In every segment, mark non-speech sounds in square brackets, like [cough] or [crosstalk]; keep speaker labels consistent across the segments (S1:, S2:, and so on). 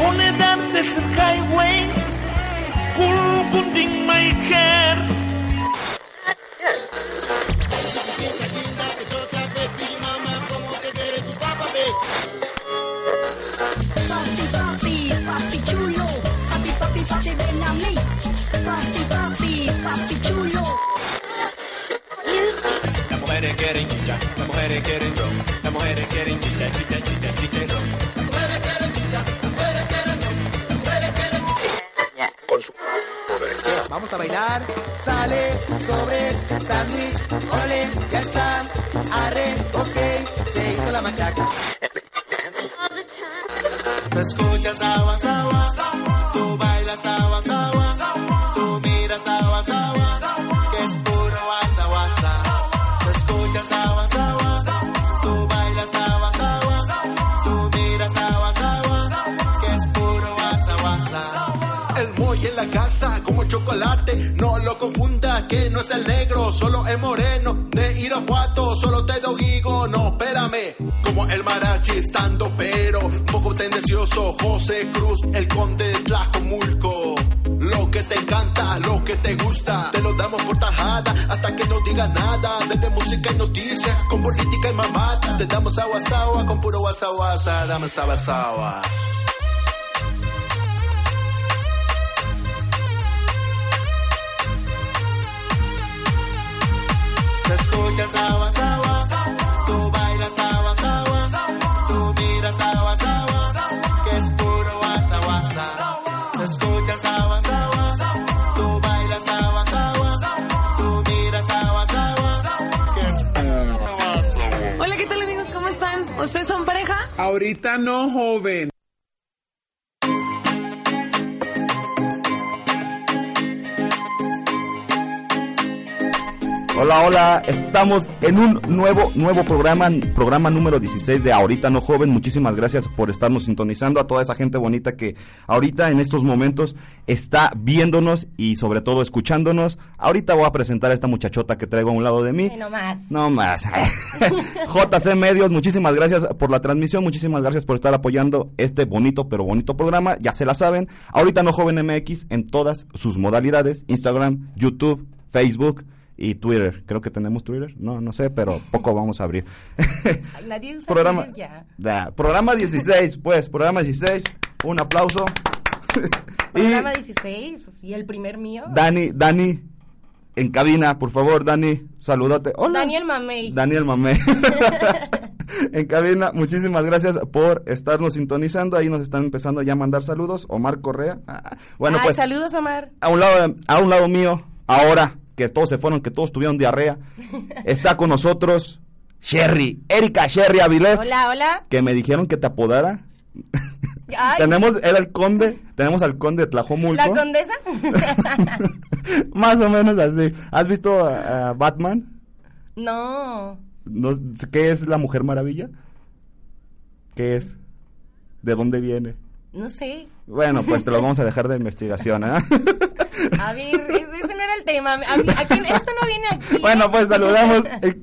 S1: Only that this highway, kurkun din my care.
S2: Quieren chicha, las mujeres quieren ron, las mujeres quieren chicha, chicha, chicha, chicha y ron.
S3: Vamos a bailar, sale, sobre, sándwich, ole, ya está, arre, ok, se hizo la machaca. [laughs] Tú escuchas agua, agua, casa como chocolate, no lo confunda que no es el negro, solo es moreno de Irapuato, solo te digo, no, espérame, como el marachi estando pero, un poco tendencioso, José Cruz, el conde de Tlajomulco. Lo que te encanta, lo que te gusta, te lo damos por tajada hasta que no digas nada. Desde música y noticias, con política y mamata, te damos agua con puro guasa guasa, dame agua
S4: Hola, ¿qué tal amigos? ¿Cómo están? ¿Ustedes son pareja?
S5: Ahorita no, joven.
S6: Hola, hola, estamos en un nuevo, nuevo programa, programa número 16 de Ahorita No Joven. Muchísimas gracias por estarnos sintonizando a toda esa gente bonita que ahorita en estos momentos está viéndonos y sobre todo escuchándonos. Ahorita voy a presentar a esta muchachota que traigo a un lado de mí.
S4: No más.
S6: No más. [laughs] [laughs] JC Medios, muchísimas gracias por la transmisión, muchísimas gracias por estar apoyando este bonito pero bonito programa. Ya se la saben. Ahorita no joven MX en todas sus modalidades, Instagram, YouTube, Facebook y Twitter. Creo que tenemos Twitter. No, no sé, pero poco vamos a abrir.
S4: Ay, [laughs] Nadie usa
S6: programa,
S4: Twitter ya.
S6: Programa 16, pues, programa 16. Un aplauso. [laughs] y
S4: Programa 16, y el primer mío.
S6: Dani, Dani, en cabina, por favor, Dani, saludate. Hola.
S4: Daniel Mamey.
S6: Daniel Mamé. [laughs] en cabina, muchísimas gracias por estarnos sintonizando. Ahí nos están empezando ya a mandar saludos. Omar Correa. Ah, bueno,
S4: Ay,
S6: pues
S4: saludos, Omar.
S6: a un lado, a un lado mío, ahora que todos se fueron, que todos tuvieron diarrea, está con nosotros Sherry, Erika Sherry Avilés,
S4: Hola, hola.
S6: que me dijeron que te apodara. Tenemos era el conde, tenemos al conde de Tlajomulco.
S4: ¿La condesa? [laughs]
S6: Más o menos así. ¿Has visto a a Batman?
S4: no.
S6: No, ¿Qué es la Mujer Maravilla? ¿Qué es? ¿De dónde viene?
S4: No sé.
S6: Bueno, pues te lo vamos a dejar de investigación, ¿eh? [laughs]
S4: A ver, ese no era el tema. A mí- aquí- esto no viene aquí.
S6: Bueno, pues saludamos en-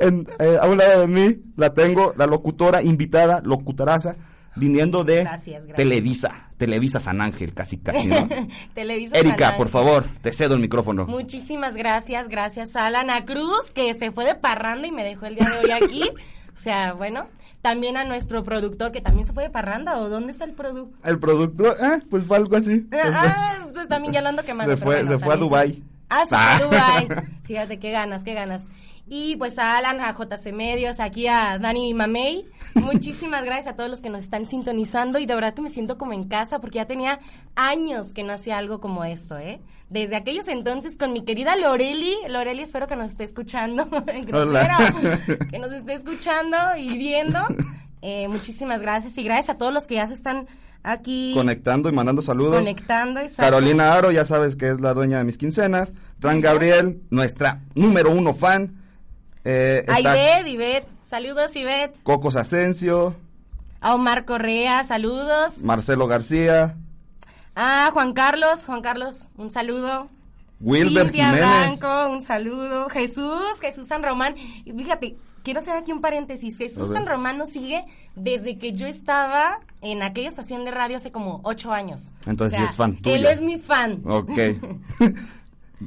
S6: en- eh, a un lado de mí, la tengo, la locutora invitada, locutaraza, viniendo de
S4: Gracias, gracias.
S6: Televisa, Televisa San Ángel, casi casi, ¿no? [laughs]
S4: Televisa
S6: Erika,
S4: San
S6: por favor, te cedo el micrófono.
S4: Muchísimas gracias, gracias a Alana Cruz, que se fue de parranda y me dejó el día de hoy aquí. O sea, bueno, también a nuestro productor, que también se fue de parranda, ¿o dónde está el producto?
S6: El productor, eh, pues fue algo así.
S4: Ah, pues también ya lo ando quemando.
S6: Se fue-
S4: bueno,
S6: se fue a Dubái.
S4: Ah, se
S6: Ah.
S4: fue a Dubai. [laughs] Fíjate, qué ganas, qué ganas. Y pues a Alan, a JC Medios, aquí a Dani Mamey. Muchísimas [laughs] gracias a todos los que nos están sintonizando y de verdad que me siento como en casa porque ya tenía años que no hacía algo como esto, ¿eh? Desde aquellos entonces con mi querida Loreli. Loreli, espero que nos esté escuchando. [laughs] Grosera. que nos esté escuchando y viendo. Eh, muchísimas gracias y gracias a todos los que ya se están aquí
S6: Conectando y mandando saludos.
S4: conectando. exacto.
S6: Carolina Aro, ya sabes que es la dueña de mis quincenas. Ran Gabriel, nuestra número uno fan. Eh,
S4: A Ivette, Ivette. Saludos, Ivette.
S6: Cocos Asensio,
S4: A Omar Correa, saludos.
S6: Marcelo García,
S4: A Juan Carlos, Juan Carlos, un saludo.
S6: Wilber
S4: Cintia
S6: Jiménez.
S4: Blanco, un saludo. Jesús, Jesús San Román. Y fíjate, quiero hacer aquí un paréntesis. Jesús. San Romano sigue desde que yo estaba en aquella estación de radio hace como ocho años.
S6: Entonces
S4: O sea,
S6: sí es fan tuyo.
S4: Él es mi fan.
S6: Ok. [laughs]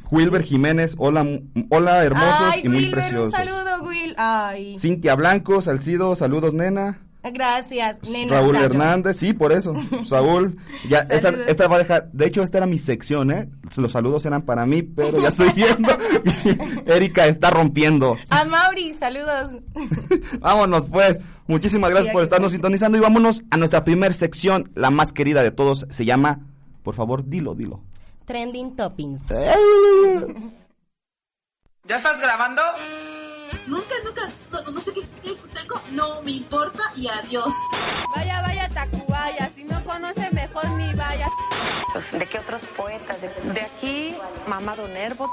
S6: Wilber Jiménez, hola, hola hermosos
S4: Ay,
S6: y muy
S4: Wilber, un
S6: preciosos.
S4: saludo, Will. Ay,
S6: Cintia Blanco, Salcido, saludos nena.
S4: gracias, nena.
S6: Raúl Hernández, sí, por eso. [laughs] Saúl, ya, esta, va a dejar, de hecho esta era mi sección, ¿eh? Los saludos eran para mí, pero ya estoy viendo. [laughs] Erika está rompiendo.
S4: A Mauri, saludos. [laughs]
S6: Vámonos pues. Muchísimas gracias
S4: Sí,
S6: por estarnos sintonizando y vámonos a nuestra primer sección, la más querida de todos. Se llama, por favor, dilo, dilo.
S4: Trending Toppings.
S7: ¿Ya estás grabando?
S8: Nunca, nunca, no, no sé qué, qué tengo, no me importa y adiós.
S9: Vaya, vaya Tacubaya, si no conoce mejor ni vaya.
S10: ¿De qué otros poetas? De, de aquí, Mamado Nervo.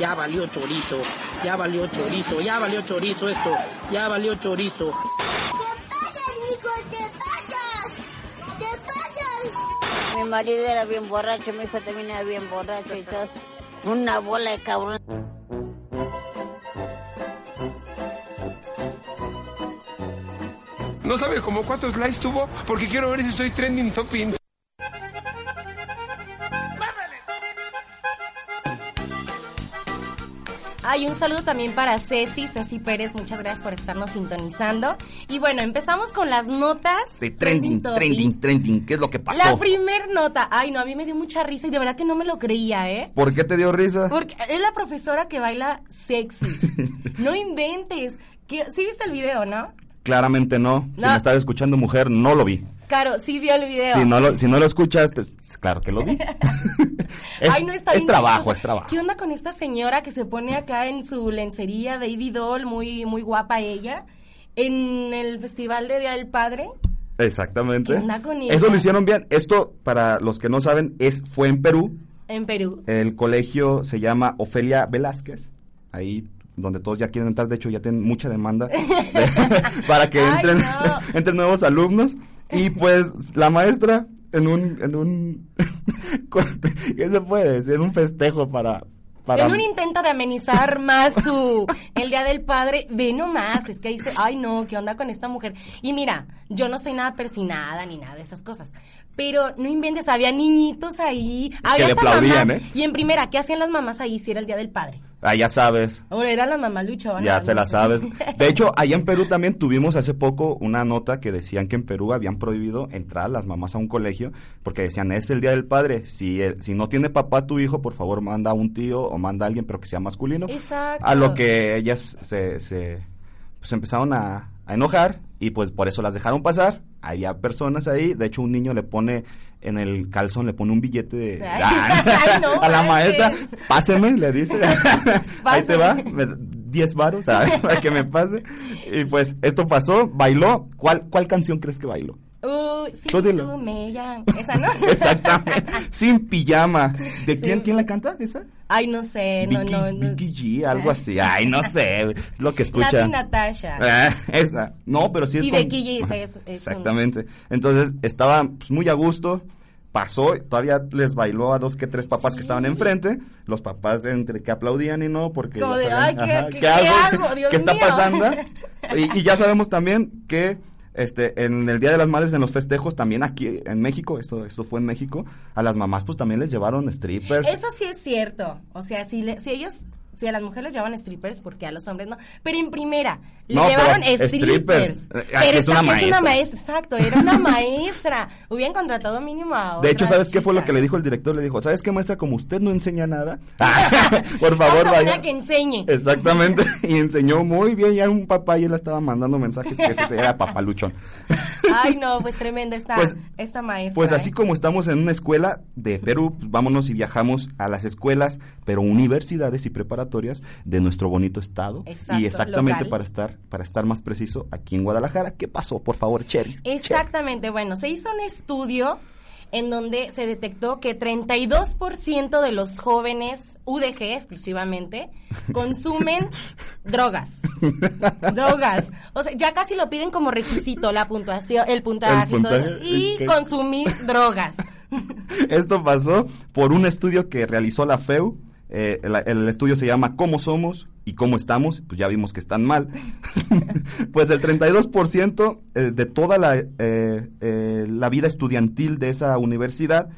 S11: Ya valió chorizo, ya valió chorizo, ya valió chorizo esto, ya valió chorizo.
S12: Mi marido era bien borracho, mi hijo también era bien borracho y todo. Una bola de cabrón.
S13: No sabe como cuántos likes tuvo porque quiero ver si soy trending toppings.
S4: Hay un saludo también para Ceci, Ceci Pérez, muchas gracias por estarnos sintonizando. Y bueno, empezamos con las notas.
S6: De trending, trending, trending. ¿Qué es lo que pasó?
S4: La primer nota, ay no, a mí me dio mucha risa y de verdad que no me lo creía, ¿eh?
S6: ¿Por qué te dio risa?
S4: Porque es la profesora que baila sexy. [laughs] no inventes. ¿Qué- ¿Sí viste el video, no?
S6: Claramente no. Si
S4: No.
S6: me estás escuchando mujer, no lo vi.
S4: Claro, sí vio el video.
S6: Si no lo, si no lo escuchas, pues claro que lo vi. [laughs] es
S4: Ay, no está
S6: es
S4: bien
S6: trabajo, es trabajo.
S4: ¿Qué onda con esta señora que se pone acá en su lencería Baby Doll, muy, muy guapa ella, en el Festival de Día del Padre?
S6: Exactamente.
S4: ¿Qué onda con ella?
S6: Eso lo hicieron bien. Esto, para los que no saben, es fue en Perú.
S4: En Perú.
S6: El colegio se llama Ofelia Velázquez. Ahí donde todos ya quieren entrar, de hecho ya tienen mucha demanda [laughs] de- [laughs] para que
S4: Ay,
S6: entren,
S4: no.
S6: entren nuevos alumnos. Y pues la maestra en un, en un, [laughs] ¿qué se puede decir? Un festejo para, para
S4: En un intento de amenizar más su el Día del Padre, ve nomás, es que dice, ay no, ¿qué onda con esta mujer? Y mira, yo no soy nada persinada ni nada de esas cosas, pero no inventes, había niñitos ahí, había
S6: le
S4: hasta
S6: aplaudían,
S4: mamás.
S6: ¿eh?
S4: Y en primera, ¿qué hacían las mamás ahí si era el Día del Padre?
S6: Ah, ya sabes.
S4: Ahora eran las mamás luchonas.
S6: Ya se la sabes. [laughs] De hecho, allá en Perú también tuvimos hace poco una nota que decían que en Perú habían prohibido entrar las mamás a un colegio porque decían, es el Día del Padre. Si, si no tiene papá tu hijo, por favor manda a un tío o manda a alguien, pero que sea masculino.
S4: Exacto.
S6: A lo que ellas se, se pues empezaron a, a enojar y pues por eso las dejaron pasar. Había personas ahí, de hecho un niño le pone en el calzón, le pone un billete de,
S4: Ay, [laughs] ay, no
S6: a la maestra, páseme, le dice, [laughs] ahí te va,
S4: Páseme.
S6: me- 10 varos [laughs] ¿sabes? para que me pase. Y pues esto pasó, bailó. ¿Cuál, cuál canción crees que bailó?
S4: Uy, sí,
S6: Tú
S4: me llamas. Esa, ¿no? [laughs]
S6: Exactamente, sin pijama. ¿De
S4: Sí.
S6: quién, quién la canta esa?
S4: Ay, no sé, no,
S6: Vicky,
S4: no, no.
S6: Vicky G, algo así. Ay, no sé, lo que escucha.
S4: Nati Natasha.
S6: Ah, esa. No, pero sí es
S4: Y
S6: con-
S4: Becky G, es- es un-
S6: Exactamente. Entonces, estaba pues, muy a gusto. Pasó, todavía les bailó a dos que tres papás que estaban enfrente. Los papás entre que aplaudían y no, porque
S4: Como de, "Ay, ¿qué- qué-
S6: ¿qué
S4: qué
S6: hago?
S4: hago? Dios
S6: ¿Qué está
S4: mío".
S6: pasando? [laughs] Y, y ya sabemos también que este en el Día de las Madres, en los festejos, también aquí en México, esto, esto fue en México, a las mamás pues también les llevaron strippers.
S4: Eso sí es cierto. O sea, si, le- si ellos, si a las mujeres llevan strippers, porque a los hombres no. Pero en primera, le
S6: No,
S4: llevaron
S6: pero
S4: strippers.
S6: strippers. Eh, aquí es
S4: esta-
S6: una maestra.
S4: maestra, exacto, era una maestra. [laughs] Hubieran contratado mínimo a
S6: De hecho,
S4: otra
S6: ¿sabes qué fue lo
S4: chica.
S6: que le dijo el director? Le dijo, ¿sabes qué, maestra? Como usted no enseña nada, [laughs] [laughs] por favor, vaya.
S4: que enseñe.
S6: Exactamente, y enseñó muy bien, ya un papá y él estaba mandando mensajes que ese era papaluchón.
S4: Ay, no, pues tremenda esta,
S6: Pues-
S4: esta maestra.
S6: Pues
S4: ¿eh?
S6: así como estamos en una escuela de Perú, pues vámonos y viajamos a las escuelas, pero universidades y preparatorias de nuestro bonito estado.
S4: Exacto,
S6: y exactamente
S4: local.
S6: para estar, para estar más preciso, aquí en Guadalajara. ¿Qué pasó, por favor, Cherry?
S4: Exactamente, bueno, se hizo un estudio en donde se detectó que 32% de los jóvenes UDG exclusivamente [laughs] consumen drogas. drogas. O sea, ya casi lo piden como requisito la puntuación, el puntaje,
S6: El
S4: y todo consumir drogas. [laughs]
S6: Esto pasó por un estudio que realizó la FEU. eh, el, el estudio se llama ¿Cómo somos? ¿Y cómo estamos? Pues ya vimos que están mal. [laughs] pues el 32% eh, de toda la, eh, eh, la vida estudiantil de esa universidad,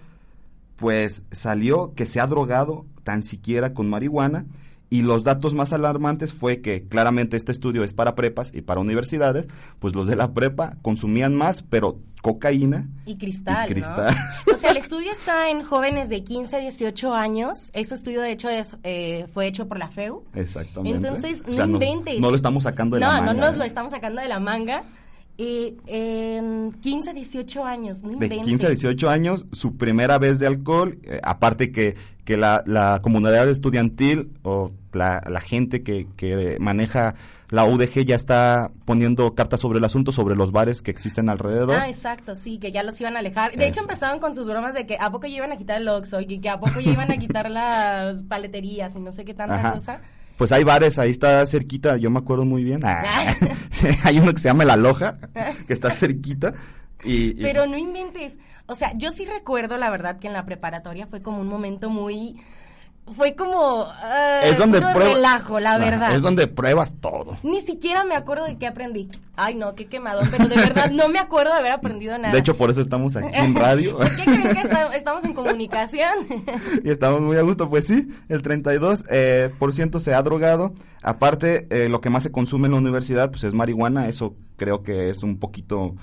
S6: pues salió que se ha drogado tan siquiera con marihuana. Y los datos más alarmantes fue que claramente este estudio es para prepas y para universidades, pues los de la prepa consumían más, pero cocaína
S4: Y cristal,
S6: y cristal.
S4: ¿no? O sea, el [laughs] estudio está en jóvenes de 15 a 18 años. Ese estudio, de hecho, es, eh, fue hecho por la FEU.
S6: Exactamente.
S4: Entonces,
S6: O sea,
S4: no inventes.
S6: No lo estamos sacando de
S4: no,
S6: la manga.
S4: no nos lo estamos sacando de la manga. Y en 15 a 18 años, no
S6: de
S4: inventes.
S6: 15 a 18 años, su primera vez de alcohol, eh, aparte que, que la, la comunidad estudiantil o la, la gente que, que maneja la UDG ya está poniendo cartas sobre el asunto, sobre los bares que existen alrededor.
S4: Ah, exacto, sí, que ya los iban a alejar. De hecho, empezaron con sus bromas de que a poco ya iban a quitar el Oxxo y que a poco ya iban a quitar las paleterías y no sé qué tanta
S6: Ajá.
S4: cosa.
S6: Pues hay bares, ahí está cerquita, yo me acuerdo muy bien. Ah, [laughs] hay uno que se llama La Loja, que está cerquita. Y, y-
S4: Pero no inventes. O sea, yo sí recuerdo, la verdad, que en la preparatoria fue como un momento muy... Fue como... ah,
S6: es donde
S4: relajo, la verdad.
S6: Es donde pruebas todo.
S4: Ni siquiera me acuerdo de qué aprendí. Ay, no, qué quemadón. Pero de verdad no me acuerdo de haber aprendido nada.
S6: De hecho, por eso estamos aquí en [laughs] radio.
S4: ¿Por qué creen que esta- estamos en comunicación? [laughs]
S6: y estamos muy a gusto. Pues sí, el 32% eh, por ciento se ha drogado. Aparte, eh, lo que más se consume en la universidad pues es marihuana. Eso creo que es un poquito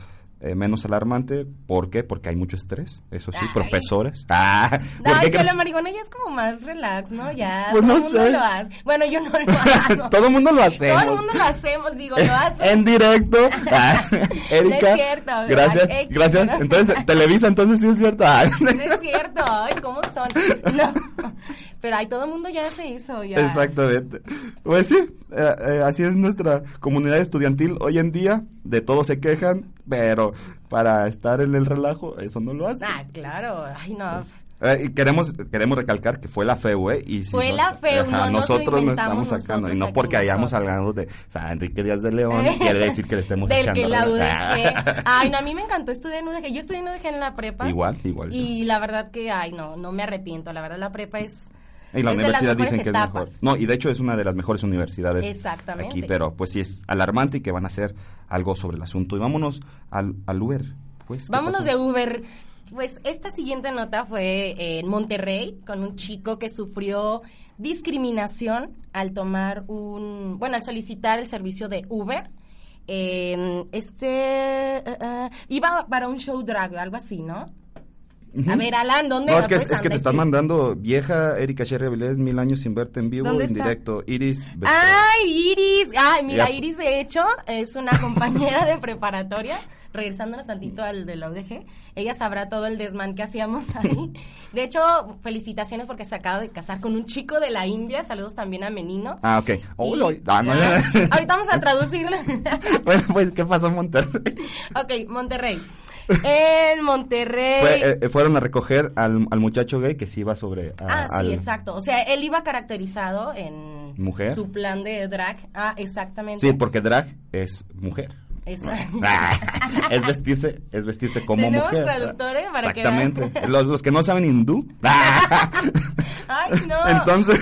S6: eh, menos alarmante. ¿Por qué? Porque hay mucho estrés. Eso sí, profesores. [laughs] Ah, ¿por
S4: Ay,
S6: qué
S4: sí,
S6: crees?
S4: la marihuana ya es como más relax, ¿no? Ya,
S6: Pues
S4: todo
S6: no
S4: el mundo
S6: sé.
S4: lo hace. Bueno, yo no lo hago. [laughs]
S6: Todo el mundo lo hacemos.
S4: Todo el mundo lo hacemos, digo, lo [laughs] hace.
S6: en directo. Ah, Erika,
S4: No es cierto.
S6: gracias,
S4: X,
S6: gracias.
S4: ¿no?
S6: Entonces, Televisa, entonces sí es cierto. Ah,
S4: No es cierto, ay, ¿cómo son? No, pero ay, todo el mundo ya hace eso, ya.
S6: Exactamente. Pues sí, eh, eh, así es nuestra comunidad estudiantil hoy en día. De todo se quejan, pero para estar en el relajo, eso no lo hace.
S4: Ah, claro, ay, no.
S6: Eh, y queremos queremos recalcar que fue la FEU, ¿eh? Y si
S4: Fue
S6: no-
S4: la FEU, no nos lo
S6: nosotros no
S4: inventamos
S6: estamos sacando. Y no porque hayamos hablado de sea, Enrique Díaz de León, [laughs] quiere decir que le estemos
S4: Del
S6: echando
S4: que la. UDG. [laughs] Ay, no, a mí me encantó estudiar en UDG. Yo estudié en UDG en la prepa.
S6: Igual, igual.
S4: Y la verdad que, ay, no, no me arrepiento. La verdad, la prepa es.
S6: Y la
S4: es
S6: universidad dicen que es mejor. No, y de hecho es una de las mejores universidades
S4: Exactamente.
S6: aquí, pero pues sí es alarmante y que van a hacer algo sobre el asunto. Y vámonos al, al Uber. Pues, ¿qué
S4: Vámonos
S6: pasó?
S4: de Uber. Pues esta siguiente nota fue en Monterrey con un chico que sufrió discriminación al tomar un, bueno, al solicitar el servicio de Uber. Eh, este eh, eh, iba para un show drag, algo así, ¿no? A ver, Alan, ¿dónde?
S6: No, es que,
S4: puedes
S6: es que te están mandando vieja Erika Sherry Avilés, mil años sin verte en vivo,
S4: ¿Dónde
S6: en
S4: está?
S6: directo. Iris.
S4: ¡Ay, Iris! Ay, mira,
S6: Ya.
S4: Iris, de hecho, es una [laughs] compañera de preparatoria. Regresándonos tantito al de la UDG, ella sabrá todo el desmán que hacíamos ahí. [laughs] De hecho, felicitaciones porque se acaba de casar con un chico de la India. Saludos también a Menino.
S6: Ah, ok. Oh, ah, no,
S4: Ah, [laughs] ahorita vamos a traducirlo.
S6: bueno, pues, ¿qué pasó en Monterrey?
S4: ok, Monterrey. En Monterrey.
S6: Fue, eh, eh, fueron a recoger al, al muchacho gay que sí iba sobre... a-
S4: Ah, sí,
S6: al-
S4: exacto. O sea, él iba caracterizado en
S6: Mujer.
S4: su plan de drag. Ah, exactamente.
S6: Sí, porque drag es mujer.
S4: Exacto. [laughs]
S6: Es vestirse, es vestirse como mujer.
S4: traductores para que
S6: Exactamente. [laughs] Los, los que no saben hindú. [laughs]
S4: Ay, no.
S6: entonces,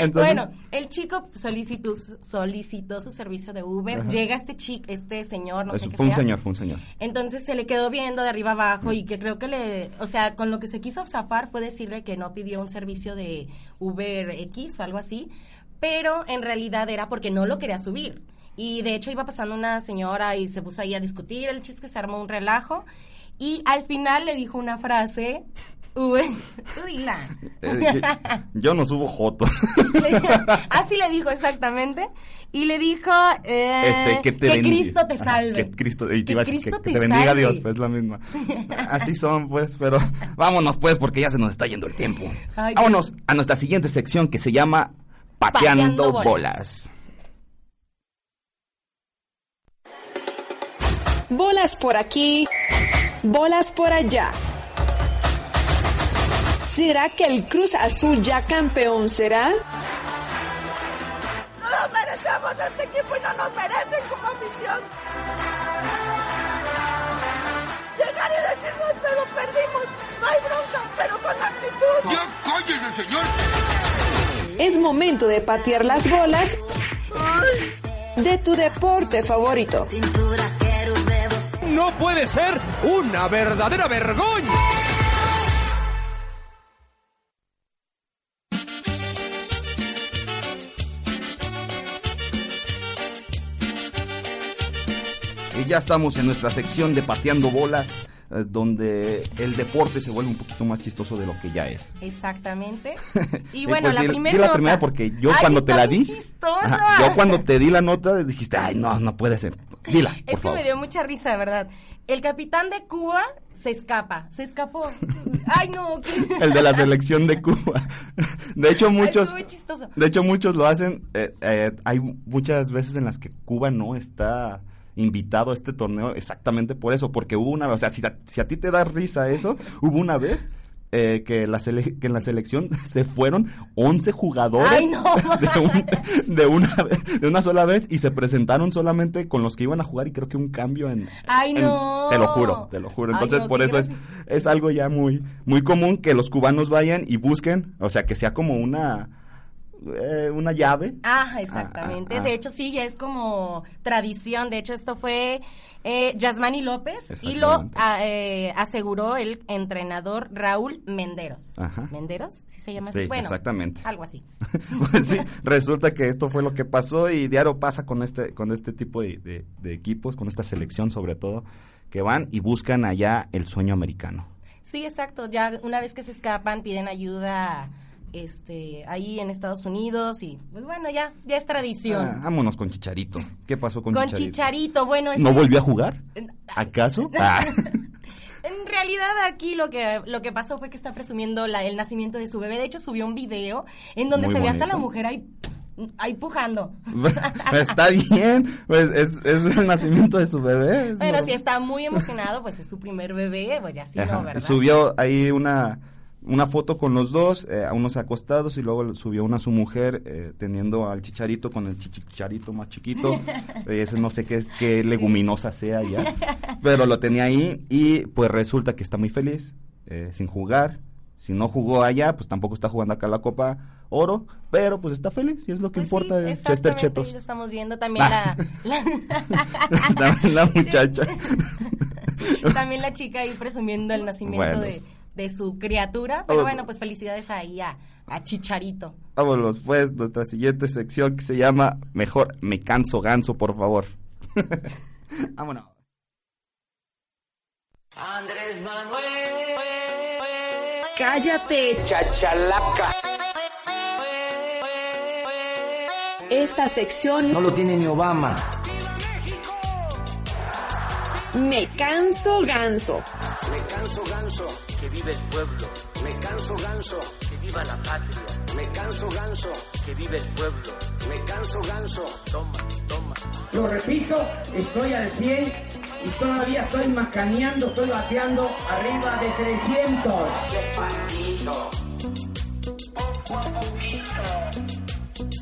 S6: entonces
S4: Bueno, el chico solicitó, solicitó su servicio de Uber.
S6: Ajá.
S4: Llega este chico, este señor, no
S6: es-
S4: sé qué
S6: fue un
S4: sea.
S6: señor, fue un señor.
S4: Entonces se le quedó viendo de arriba abajo y que creo que le, o sea, con lo que se quiso zafar fue decirle que no pidió un servicio de Uber X o algo así, pero en realidad era porque no lo quería subir. Y de hecho iba pasando una señora y se puso ahí a discutir, el chiste que se armó un relajo y al final le dijo una frase, Uber, [laughs] tú dila.
S6: Eh, yo no subo joto. [laughs]
S4: Así le dijo exactamente. Y le dijo eh,
S6: Este, que te.
S4: Cristo te
S6: Ajá,
S4: salve.
S6: que Cristo, y te
S4: Que
S6: iba a decir que-
S4: Cristo
S6: que
S4: te
S6: te bendiga
S4: salve.
S6: Dios, pues la misma. Así son, pues, pero vámonos, pues, porque ya se nos está yendo el tiempo.
S4: Ay,
S6: vámonos a nuestra siguiente sección que se llama Pateando,
S4: Pateando bolas.
S6: bolas.
S7: Bolas por aquí, bolas por allá. ¿Será que el Cruz Azul ya campeón será?
S14: No nos merecemos este equipo y no nos merecen como afición. Llegar y decir no hay pedo, perdimos, no hay bronca, pero con actitud.
S13: ¡Ya cállese, señor!
S7: Es momento de patear las bolas de tu deporte favorito.
S13: No puede ser una verdadera vergüenza.
S6: Y ya estamos en nuestra sección de pateando bolas, eh, donde el deporte se vuelve un poquito más chistoso de lo que ya es.
S4: Exactamente. [laughs] Y bueno,
S6: pues
S4: la
S6: di-
S4: primera
S6: di la
S4: nota.
S6: primera porque yo
S4: Ay,
S6: cuando te la di. Ajá, yo cuando te di la nota dijiste, ay, no, no puede ser. Dila, por
S4: Es que
S6: favor.
S4: me dio mucha risa, de verdad. El capitán de Cuba se escapa, se escapó. Ay, no. qué- [laughs]
S6: El de la selección de Cuba. De hecho, muchos,
S4: chistoso.
S6: de hecho muchos lo hacen. eh, eh, hay muchas veces en las que Cuba no está invitado a este torneo exactamente por eso, porque hubo una, o sea, si a, si a ti te da risa eso, hubo una vez eh, que, la sele- que en la selección [laughs] se fueron 11 jugadores
S4: Ay, no, [laughs]
S6: de, un- de una, de una sola vez y se presentaron solamente con los que iban a jugar y creo que un cambio en...
S4: Ay,
S6: en-
S4: no.
S6: Te lo juro, te lo juro.
S4: Ay,
S6: Entonces,
S4: no,
S6: por eso es, es algo ya muy, muy común que los cubanos vayan y busquen, o sea, que sea como una, eh, una llave.
S4: Ah, exactamente.
S6: Ah, ah, ah.
S4: De hecho, sí, ya es como tradición. De hecho, esto fue eh, Yasmani López y lo ah, eh, aseguró el entrenador Raúl Menderos.
S6: Ajá.
S4: ¿Menderos? ¿Sí se llama así?
S6: Sí,
S4: bueno,
S6: exactamente.
S4: algo así. [laughs]
S6: Pues sí, resulta que esto fue lo que pasó y diario pasa con este, con este tipo de, de- de equipos, con esta selección sobre todo, que van y buscan allá el sueño americano.
S4: Sí, exacto. Ya una vez que se escapan, piden ayuda este ahí en Estados Unidos y pues bueno, ya ya es tradición.
S6: Ah, vámonos con Chicharito. ¿Qué pasó con,
S4: Con
S6: Chicharito?
S4: Chicharito, bueno, es
S6: ¿No
S4: que-
S6: volvió a jugar? [laughs] ¿Acaso? [laughs] Ah.
S4: En realidad aquí lo que lo que pasó fue que está presumiendo la- el nacimiento de su bebé. De hecho subió un video en donde
S6: Muy
S4: se ve hasta la mujer ahí ahí pujando.
S6: Está bien, pues es, es el nacimiento de su bebé.
S4: Bueno,
S6: normal.
S4: si está muy emocionado, pues es su primer bebé, pues ya sí
S6: Ajá,
S4: no, ¿verdad?
S6: Subió ahí una, una foto con los dos, eh, a unos acostados, y luego subió una a su mujer eh, teniendo al chicharito con el chicharito más chiquito. [laughs] Eh, ese no sé qué, es, qué leguminosa sea ya, [laughs] pero lo tenía ahí y pues resulta que está muy feliz, eh, sin jugar. Si no jugó allá, pues tampoco está jugando acá la Copa Oro, pero pues está feliz y es lo que
S4: Pues sí,
S6: importa de Chester Chetos.
S4: ahí lo estamos viendo también
S6: Ah. [laughs]
S4: la,
S6: También la muchacha.
S4: la- también la chica ahí presumiendo el nacimiento
S6: Bueno.
S4: de, de su criatura, pero bueno, pues felicidades ahí a, a Chicharito.
S6: Vámonos pues, nuestra siguiente sección que se llama Mejor me canso ganso, por favor. [laughs] Vámonos.
S15: Andrés Manuel.
S7: Cállate,
S15: Chachalaca.
S7: esta sección
S15: No lo tiene ni Obama.
S7: Me canso ganso.
S15: Me canso ganso, que vive el pueblo. Me canso ganso, que viva la patria. Me canso ganso, que vive el pueblo. Me canso ganso, toma, toma.
S11: Lo repito, estoy al 100 y todavía estoy macaneando, estoy bateando arriba de 300.
S15: Despacito. Poco a poquito.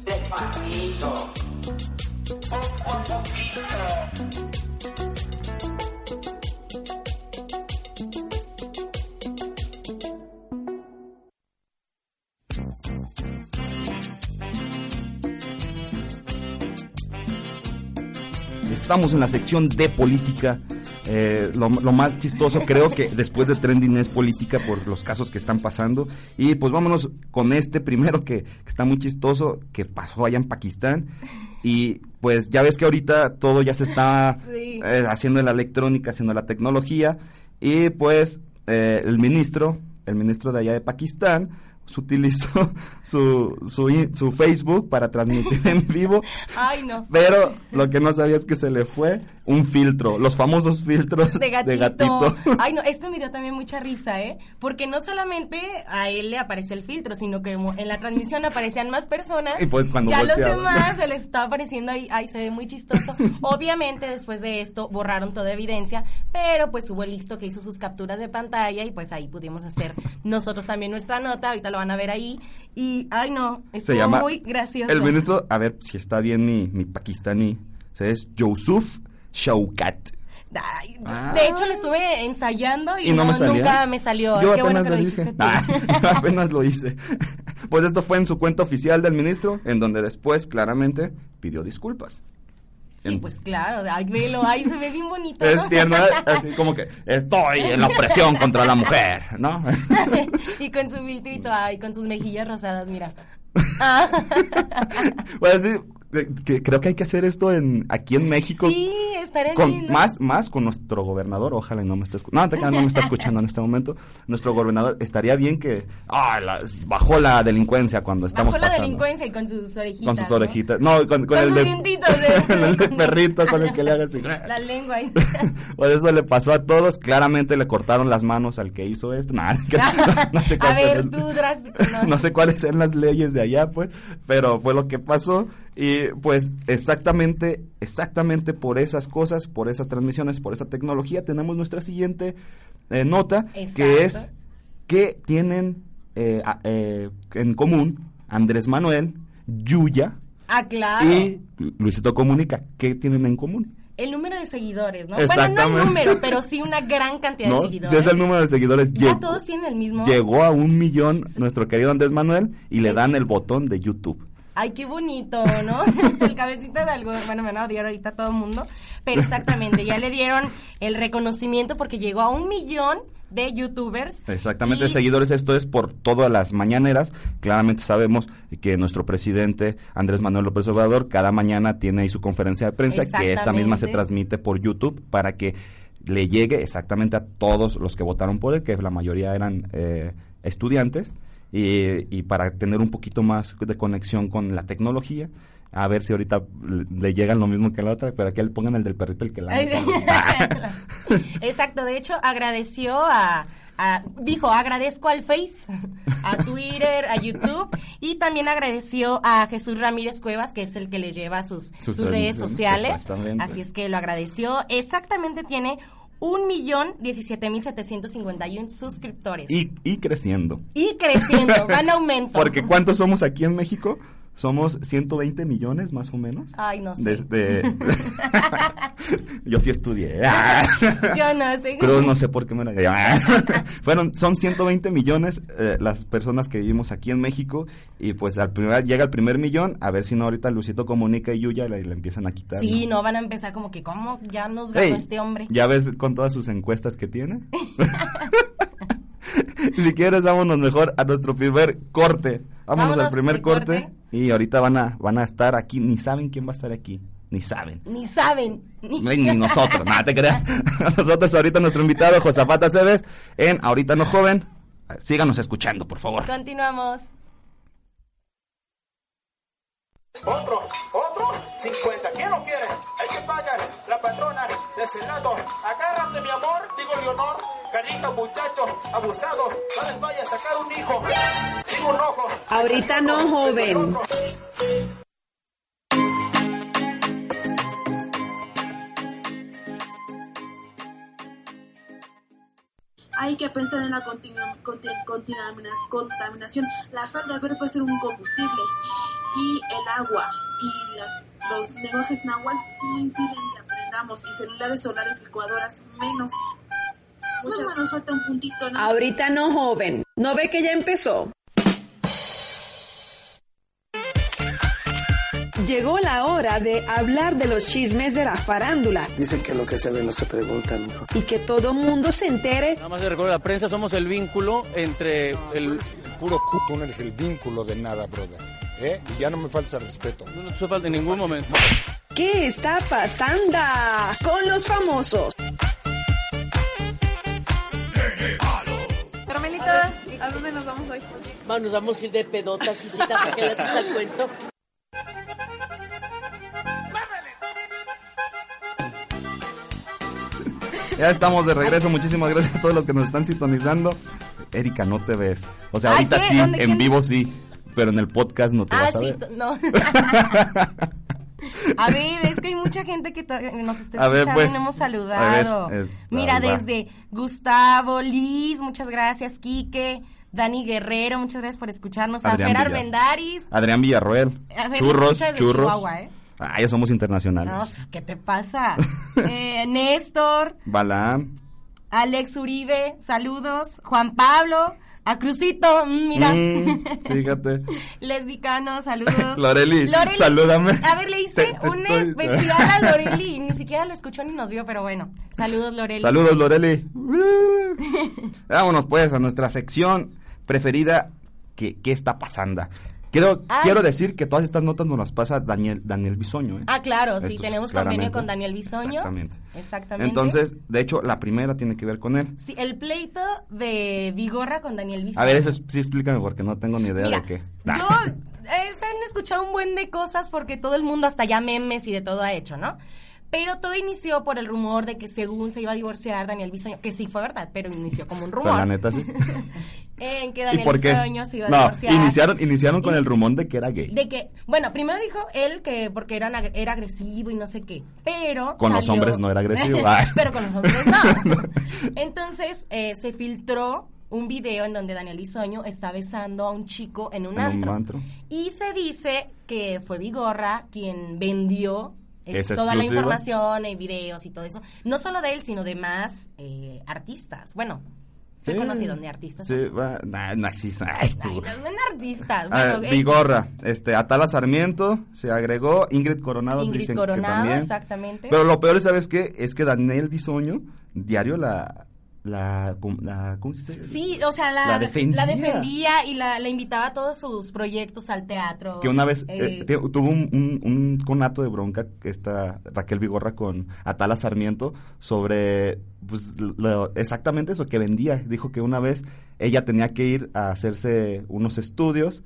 S15: Despacito. Poco a poquito.
S6: Estamos en la sección de política. Eh, lo, lo más chistoso creo que después de trending es política por los casos que están pasando. Y pues vámonos con este primero que, que está muy chistoso, que pasó allá en Pakistán. Y pues ya ves que ahorita todo ya se está
S4: Sí.
S6: eh, haciendo en la electrónica, haciendo la tecnología. Y pues eh, el ministro, el ministro de allá de Pakistán, utilizó [laughs] su, su, su Facebook para transmitir [laughs] en vivo.
S4: Ay, no.
S6: Pero lo que no sabía es que se le fue un filtro, los famosos filtros
S4: de gatito.
S6: de gatito. [laughs]
S4: Ay, no, esto me dio también mucha risa, ¿eh? Porque no solamente a él le apareció el filtro, sino que en la transmisión aparecían más personas.
S6: Y pues cuando
S4: ya los
S6: volteaba.
S4: demás se les estaba apareciendo ahí, ay, se ve muy chistoso. Obviamente después de esto borraron toda evidencia, pero pues hubo el listo que hizo sus capturas de pantalla y pues ahí pudimos hacer nosotros también nuestra nota, ahorita lo van a ver ahí. Y, ay, no,
S6: llama
S4: muy gracioso.
S6: El ministro, a ver si está bien mi, mi pakistaní, o sea, es Yusuf Shaukat.
S4: Ay,
S6: Ah.
S4: De hecho, le estuve ensayando y,
S6: Y no me salía.
S4: nunca me salió.
S6: Yo
S4: Qué bueno
S6: apenas
S4: que
S6: lo dije.
S4: dijiste.
S6: Ah, [laughs] yo apenas lo hice. [laughs] Pues esto fue en su cuenta oficial del ministro, en donde después claramente pidió disculpas.
S4: Sí,
S6: En-
S4: pues claro, ay, velo, ahí se ve bien bonito.
S6: Es
S4: ¿no?
S6: tierno, [laughs] así como que estoy en la opresión contra la mujer, ¿no?
S4: y con su filtrito, ay, con sus mejillas rosadas, mira. Ah. [laughs]
S6: Pues sí, que creo que hay que hacer esto en aquí en México.
S4: Sí, estaría
S6: con más más con nuestro gobernador ojalá no me esté escuchando no, no me está escuchando en este momento nuestro gobernador estaría bien que ah, la- bajó la delincuencia cuando estamos
S4: Bajo la delincuencia y con sus orejitas.
S6: con sus orejitas no con, con
S4: Con
S6: el de [laughs] con el de perrito con el que le haga así
S4: La lengua ahí. [laughs]
S6: pues eso le pasó a todos claramente le cortaron las manos al que hizo esto Nah, [laughs] no, sé
S4: no
S6: sé cuáles eran las leyes de allá, pues, pero fue lo que pasó. Y pues exactamente, exactamente por esas cosas, por esas transmisiones, por esa tecnología, tenemos nuestra siguiente eh, nota, que es que tienen eh, eh, en común Andrés Manuel, Yuya
S4: Ah, claro.
S6: y Luisito Comunica. ¿Qué tienen en común?
S4: El número de seguidores, ¿no? Bueno, no
S6: Exactamente.
S4: el número, pero sí una gran cantidad
S6: ¿No?
S4: de seguidores.
S6: Es el número de seguidores,
S4: Ya
S6: llegó-
S4: todos tienen el mismo.
S6: llegó a un millón nuestro querido Andrés Manuel y le dan el botón de YouTube.
S4: Ay, qué bonito, ¿no? [laughs] el cabecita de algo. Bueno, me van a odiar ahorita todo el mundo. Pero exactamente, ya le dieron el reconocimiento porque llegó a un millón de youtubers.
S6: Exactamente,
S4: Y-
S6: seguidores, esto es por todas las mañaneras. Claramente sabemos que nuestro presidente Andrés Manuel López Obrador cada mañana tiene ahí su conferencia de prensa, que esta misma se transmite por YouTube para que le llegue exactamente a todos los que votaron por él, que la mayoría eran eh, estudiantes, y, y para tener un poquito más de conexión con la tecnología. A ver si ahorita le, le llegan lo mismo que la otra, pero que le pongan el del perrito el que la. [laughs]
S4: Exacto, de hecho agradeció a, a- dijo agradezco al Face, a Twitter, a YouTube y también agradeció a Jesús Ramírez Cuevas, que es el que le lleva sus,
S6: Sus
S4: sus redes sociales.
S6: exactamente.
S4: Así es que lo agradeció. Exactamente tiene un millón diecisiete mil setecientos cincuenta y un suscriptores.
S6: Y, y creciendo.
S4: Y creciendo, [laughs] va en aumento.
S6: Porque ¿cuántos somos aquí en México? Somos 120 millones más o menos.
S4: Ay, no sé.
S6: Desde... [laughs] [laughs] Yo sí estudié. [laughs]
S4: Yo no sé.
S6: Pero no sé por qué me lo Fueron, son 120 millones eh, las personas que vivimos aquí en México y pues al primer, llega el primer millón, a ver si no ahorita Luisito Comunica y Yuya le, le empiezan a quitar.
S4: Sí,
S6: ¿no?
S4: no van a empezar como que, ¿cómo ya nos ganó
S6: Ey,
S4: este hombre?
S6: ¿Ya ves con todas sus encuestas que tiene? si quieres, vámonos mejor a nuestro primer corte. Vámonos,
S4: Vámonos
S6: al primer corte. Y ahorita van a, van a estar aquí. Ni saben quién va a estar aquí. Ni saben.
S4: Ni saben.
S6: Ni, ni nosotros, nada te creas. [laughs] nosotros ahorita nuestro invitado Josafat Cebes en Ahorita No Joven. Síganos escuchando, por favor.
S4: Continuamos.
S16: Otro, otro, 50. ¿Quién lo quiere? Hay que pagar. La patrona del Senado. Agárrate, mi amor, digo Leonor. Carita, muchacho, abusado. No les vaya a sacar un hijo. Sigo rojo.
S7: Ahorita no, joven.
S8: Hay que pensar en la contaminación. La sal de verde puede ser un combustible. Y el agua y las, los lenguajes náhuatl no impiden que aprendamos. Y celulares solares, licuadoras, menos. Muchas más nos falta un puntito, ¿no?
S7: Ahorita no, joven. ¿No ve que ya empezó? Llegó la hora de hablar de los chismes de la farándula
S15: Dicen que lo que se ve no se pregunta, mijo.
S7: y que todo mundo se entere
S17: Nada más de recuerdo, la prensa somos el vínculo entre el...
S18: Puro c... Tú no eres el vínculo de nada, brother. ¿Eh? Y ya no me falta respeto.
S17: No te hace falta en ningún momento.
S7: qué está pasando con los famosos.
S9: Carmelita, ¿a dónde nos vamos hoy?
S19: Vamos, nos vamos a ir de pedotas, hijita, para que le haces al cuento.
S6: Ya estamos de regreso. Muchísimas gracias a todos los que nos están sintonizando. Erika, no te ves. O sea, ahorita sí, en
S4: ¿Quién?
S6: vivo sí, pero en el podcast no te
S4: Ah,
S6: vas a
S4: sí,
S6: ver.
S4: no. [laughs] [laughs] A ver, es que hay mucha gente que nos está
S6: ver,
S4: escuchando
S6: pues.
S4: y no hemos saludado.
S6: Ver, eh,
S4: Mira, desde Gustavo, Liz, muchas gracias, Quique, Dani Guerrero, muchas gracias por escucharnos,
S6: Adrián
S4: a Fer. Armendaris.
S6: Adrián Villarroel.
S4: A ver,
S6: churros, churros.
S4: Chihuahua, ¿eh?
S6: Ah, ya somos internacionales.
S4: No, pues, ¿qué te pasa? [laughs] eh, Néstor,
S6: Balaam.
S4: Alex Uribe, saludos. Juan Pablo, a Crucito, mm, mira.
S6: Mm, [laughs] fíjate.
S4: Lesbicano, saludos. [laughs]
S6: Loreli, salúdame.
S4: A ver, le hice
S6: Te- te
S4: un
S6: estoy-
S4: especial a Loreli. Ni siquiera lo escuchó ni nos vio, pero bueno. Saludos, Loreli.
S6: Saludos, Loreli. Vámonos pues a nuestra sección preferida, ¿qué, qué está pasando? Quiero,
S4: Ay.
S6: quiero decir que todas estas notas nos las pasa Daniel, Daniel Bisoño. ¿eh?
S4: Ah, claro, sí, tenemos convenio con Daniel Bisoño.
S6: Exactamente.
S4: Exactamente.
S6: Entonces, de hecho, la primera tiene que ver con él.
S4: Sí, el pleito de Vigorra con Daniel Bisoño.
S6: A ver, eso es- sí explícame porque no tengo ni idea
S4: Mira,
S6: de qué.
S4: Yo, eh, se han escuchado un buen de cosas porque todo el mundo hasta ya memes y de todo ha hecho, ¿no? Pero todo inició por el rumor de que según se iba a divorciar Daniel Bisoño, que sí fue verdad, pero inició como un
S6: Pues
S4: rumor.
S6: la neta sí. [laughs]
S4: En que
S6: ¿Y
S4: Daniel? Bisoño se iba a
S6: No,
S4: divorciar.
S6: iniciaron, iniciaron con el rumor de que era gay.
S4: De que, bueno, primero dijo él que porque era, era agresivo y no sé qué, pero...
S6: Con los hombres no era agresivo. [laughs]
S4: Pero con los hombres no. [laughs] Entonces eh, se filtró un video en donde Daniel Bisoño está besando a un chico en un
S6: En un
S4: antro.
S6: antro.
S4: Y se dice que fue Vigorra quien vendió eh, toda la información y videos y todo eso. No solo de él, sino de más eh, artistas. Bueno, se
S6: Sí.
S4: conocieron de artistas.
S6: Sí, va, nah, nah, sí, ay, tú.
S4: Ay, no artistas.
S6: Ah,
S4: Bueno,
S6: Vigorra, este, Atala Sarmiento, se agregó, Ingrid Coronado
S4: Ingrid
S6: dicen
S4: Coronado,
S6: que también.
S4: exactamente.
S6: Pero lo peor, ¿sabes qué? Es que Daniel Bisoño, diario la, la, la ¿cómo se dice?
S4: Sí, o sea, la,
S6: La defendía.
S4: la defendía y la, invitaba a todos sus proyectos al teatro.
S6: Que una vez
S4: Eh,
S6: eh, tuvo un, un, un conato de bronca, esta Raquel Vigorra con Atala Sarmiento, sobre pues, lo- exactamente eso que vendía. Dijo que una vez ella tenía que ir a hacerse unos estudios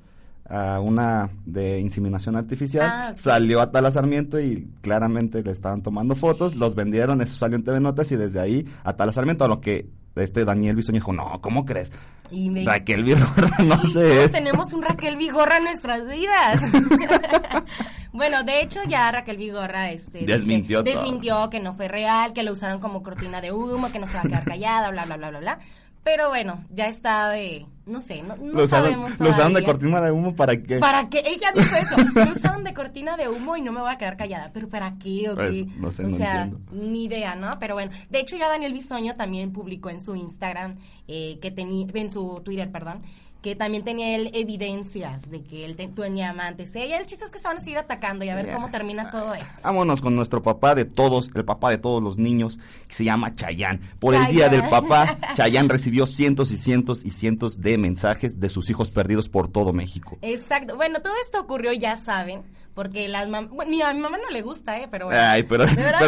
S6: a una de inseminación artificial,
S4: Ah,
S6: salió Atala Sarmiento y claramente le estaban tomando fotos, los vendieron, eso salió en TV Notas y desde ahí Atala Sarmiento, a lo que este Daniel Bisoño dijo, no, ¿cómo crees?
S4: y me-
S6: Raquel Vigorra, [laughs] no sé.
S4: Todos tenemos un Raquel Vigorra en nuestras vidas. [laughs] bueno, de hecho ya Raquel Vigorra este,
S6: Desmintió
S4: desmintió que no fue real, que lo usaron como cortina de humo, que no se va a quedar callada, bla, bla, bla, bla, bla. Pero bueno, ya está de, no sé, no, no
S6: lo usaron,
S4: sabemos
S6: lo usaron de cortina de humo para que...
S4: ¿Para qué? Ella dijo eso. [laughs] Lo usaron de cortina de humo y no me voy a quedar callada. ¿Pero para qué o
S6: Pues,
S4: qué?
S6: no sé,
S4: o
S6: no
S4: sea,
S6: entiendo.
S4: ni idea, ¿no? Pero bueno, de hecho ya Daniel Bisoño también publicó en su Instagram, eh, que tenía, en su Twitter, perdón, que también tenía él evidencias de que él te- tenía amantes. Y el chiste es que se van a seguir atacando y a ver cómo termina todo esto.
S6: Vámonos con nuestro papá de todos, el papá de todos los niños, que se llama Chayán. Por el Día del. Papá, [laughs] Chayán recibió cientos y cientos y cientos de mensajes de sus hijos perdidos por todo México.
S4: Exacto. Bueno, todo esto ocurrió, ya saben, porque las mam- bueno, ni a mi mamá no le gusta, ¿eh? Pero bueno.
S6: Ay, pero,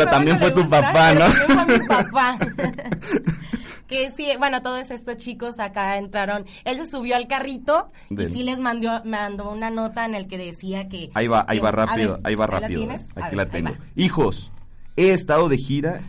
S6: también
S4: no
S6: fue tu
S4: gusta,
S6: papá,
S4: pero
S6: ¿no?
S4: también fue mi papá. [laughs] que sí, bueno, todos estos chicos acá entraron. Él se subió al carrito y sí les mandó, mandó una nota en el que decía que.
S6: Ahí va, ahí
S4: que-
S6: va rápido,
S4: ver,
S6: ahí va
S4: ¿la
S6: rápido.
S4: tienes? A
S6: Aquí
S4: ver,
S6: la tengo. Hijos, he estado de gira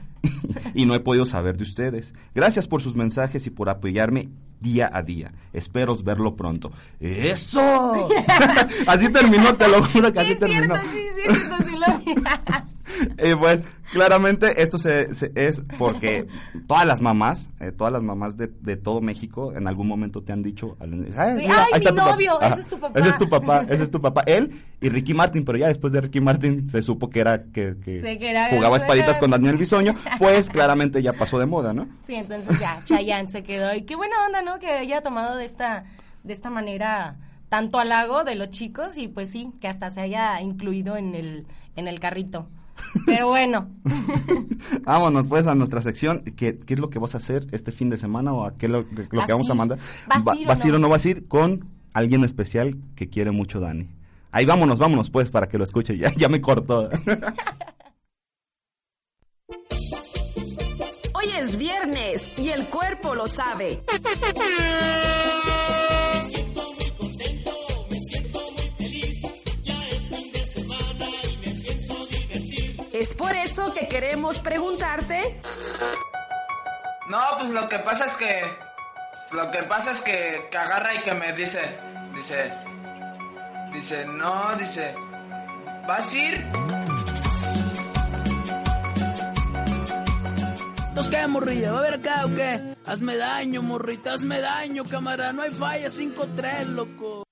S6: y no he podido saber de ustedes. Gracias por sus mensajes y por apoyarme día a día. Espero verlo pronto. ¡Eso! [laughs] así terminó, te lo juro que
S4: Sí,
S6: así
S4: es
S6: terminó.
S4: cierto, sí, cierto, sí lo. [laughs] [laughs]
S6: Y pues claramente esto se, se- es porque todas las mamás, eh, todas las mamás de, de todo México en algún momento te han dicho, "Ay,
S4: Sí,
S6: mira,
S4: "Ay,
S6: ahí está
S4: mi
S6: tu papá".
S4: novio, ese es tu papá.
S6: Ese es tu papá, ese es tu papá. Él y Ricky Martin, pero ya después de Ricky Martin se supo que era que, que
S4: Sí, que era-
S6: jugaba espaditas con Daniel [laughs] Bisoño, pues claramente ya pasó de moda, ¿no?
S4: Sí, entonces ya, Chayanne se quedó. Y qué buena onda, ¿no? Que haya tomado de esta, de esta manera tanto halago de los chicos y pues sí, que hasta se haya incluido en el, en el carrito. Pero bueno, [laughs]
S6: Vámonos pues a nuestra sección. ¿Qué, qué es lo que vas a hacer este fin de semana o a qué lo, lo que
S4: ¿Vas
S6: vamos a mandar?
S4: ¿Vas
S6: Va-
S4: ir o
S6: ¿Vas a ir
S4: no
S6: o no
S4: vas?
S6: vas a ir con alguien especial que quiere mucho Dani? Ahí vámonos, vámonos pues para que lo escuche. Ya, ya me cortó. [laughs]
S7: Hoy es viernes y el cuerpo lo sabe. [laughs] Es por eso que queremos preguntarte
S20: No, pues lo que pasa es que. Lo que pasa es que, que agarra y que me dice. Dice. Dice, no, dice. ¿Vas a ir?
S21: ¿Nos qué, morrilla? ¿Va a ver acá o qué? Hazme daño, morrita, hazme daño, cámara. No hay falla, 5-3, loco.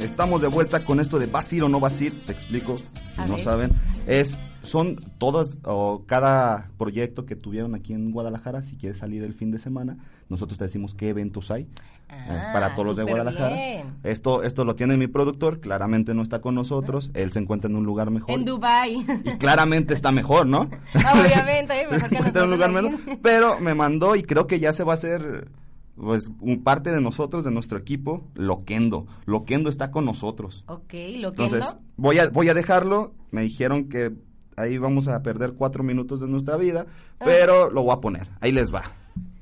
S6: Estamos de vuelta con esto de vas a ir o no vas a ir. Te explico, si
S4: A
S6: no
S4: ver.
S6: saben. Es, son todas, o cada proyecto que tuvieron aquí en Guadalajara, si quieres salir el fin de semana, nosotros te decimos qué eventos hay eh,
S4: Ah,
S6: para todos los de Guadalajara.
S4: bien.
S6: Esto, esto lo tiene mi productor, claramente no está con nosotros, él se encuentra en un lugar mejor.
S4: En Dubai.
S6: y claramente está mejor, ¿no? [laughs]
S4: Obviamente, mejor que [laughs]
S6: en un lugar menos, pero me mandó y creo que ya se va a hacer pues un parte de nosotros, de nuestro equipo, Loquendo. Loquendo está con nosotros.
S4: Ok, lo
S6: Entonces, voy a, voy a dejarlo. Me dijeron que ahí vamos a perder cuatro minutos de nuestra vida,
S4: Ah.
S6: pero lo voy a poner. Ahí les va.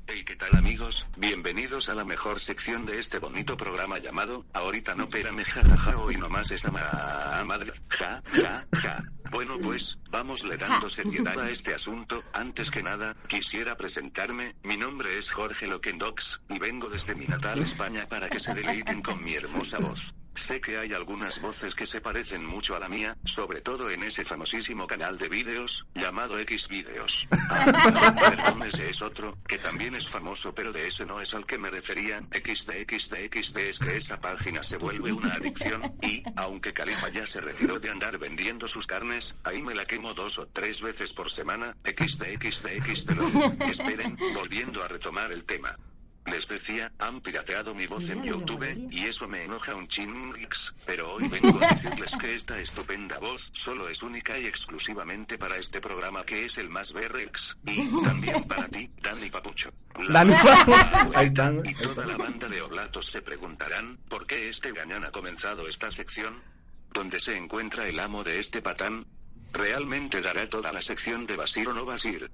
S22: Hey, ¿qué tal amigos? Bienvenidos a la mejor sección de este bonito programa llamado Ahorita no espérame jajaja hoy nomás esa ma- madre ja ja ja. Bueno pues, vamos le dando seriedad a este asunto. Antes que nada, quisiera presentarme. Mi nombre es Jorge Loquendox y vengo desde mi natal España para que se deleiten con mi hermosa voz. Sé que hay algunas voces que se parecen mucho a la mía, sobre todo en ese famosísimo canal de vídeos, llamado X Vídeos. Ah, no, perdón, ese es otro, que también es famoso, pero de ese no es al que me refería. XD es que esa página se vuelve una adicción, y, aunque Califa ya se retiró de andar vendiendo sus carnes, ahí me la quemo dos o tres veces por semana. Lo- [laughs] Esperen, volviendo a retomar el tema. Les decía, han pirateado mi voz en YouTube, y eso me enoja un chinrix, pero hoy vengo a decirles que esta estupenda voz solo es única y exclusivamente para este programa que es el más BRX, y también para ti, Dani Papucho. La
S6: Dani Papucho.
S22: abuelita
S6: Ahí están,
S22: y toda la banda de oblatos se preguntarán, ¿por qué este gañán ha comenzado esta sección? ¿Dónde se encuentra el amo de este patán? ¿Realmente dará toda la sección de Basir o no Basir?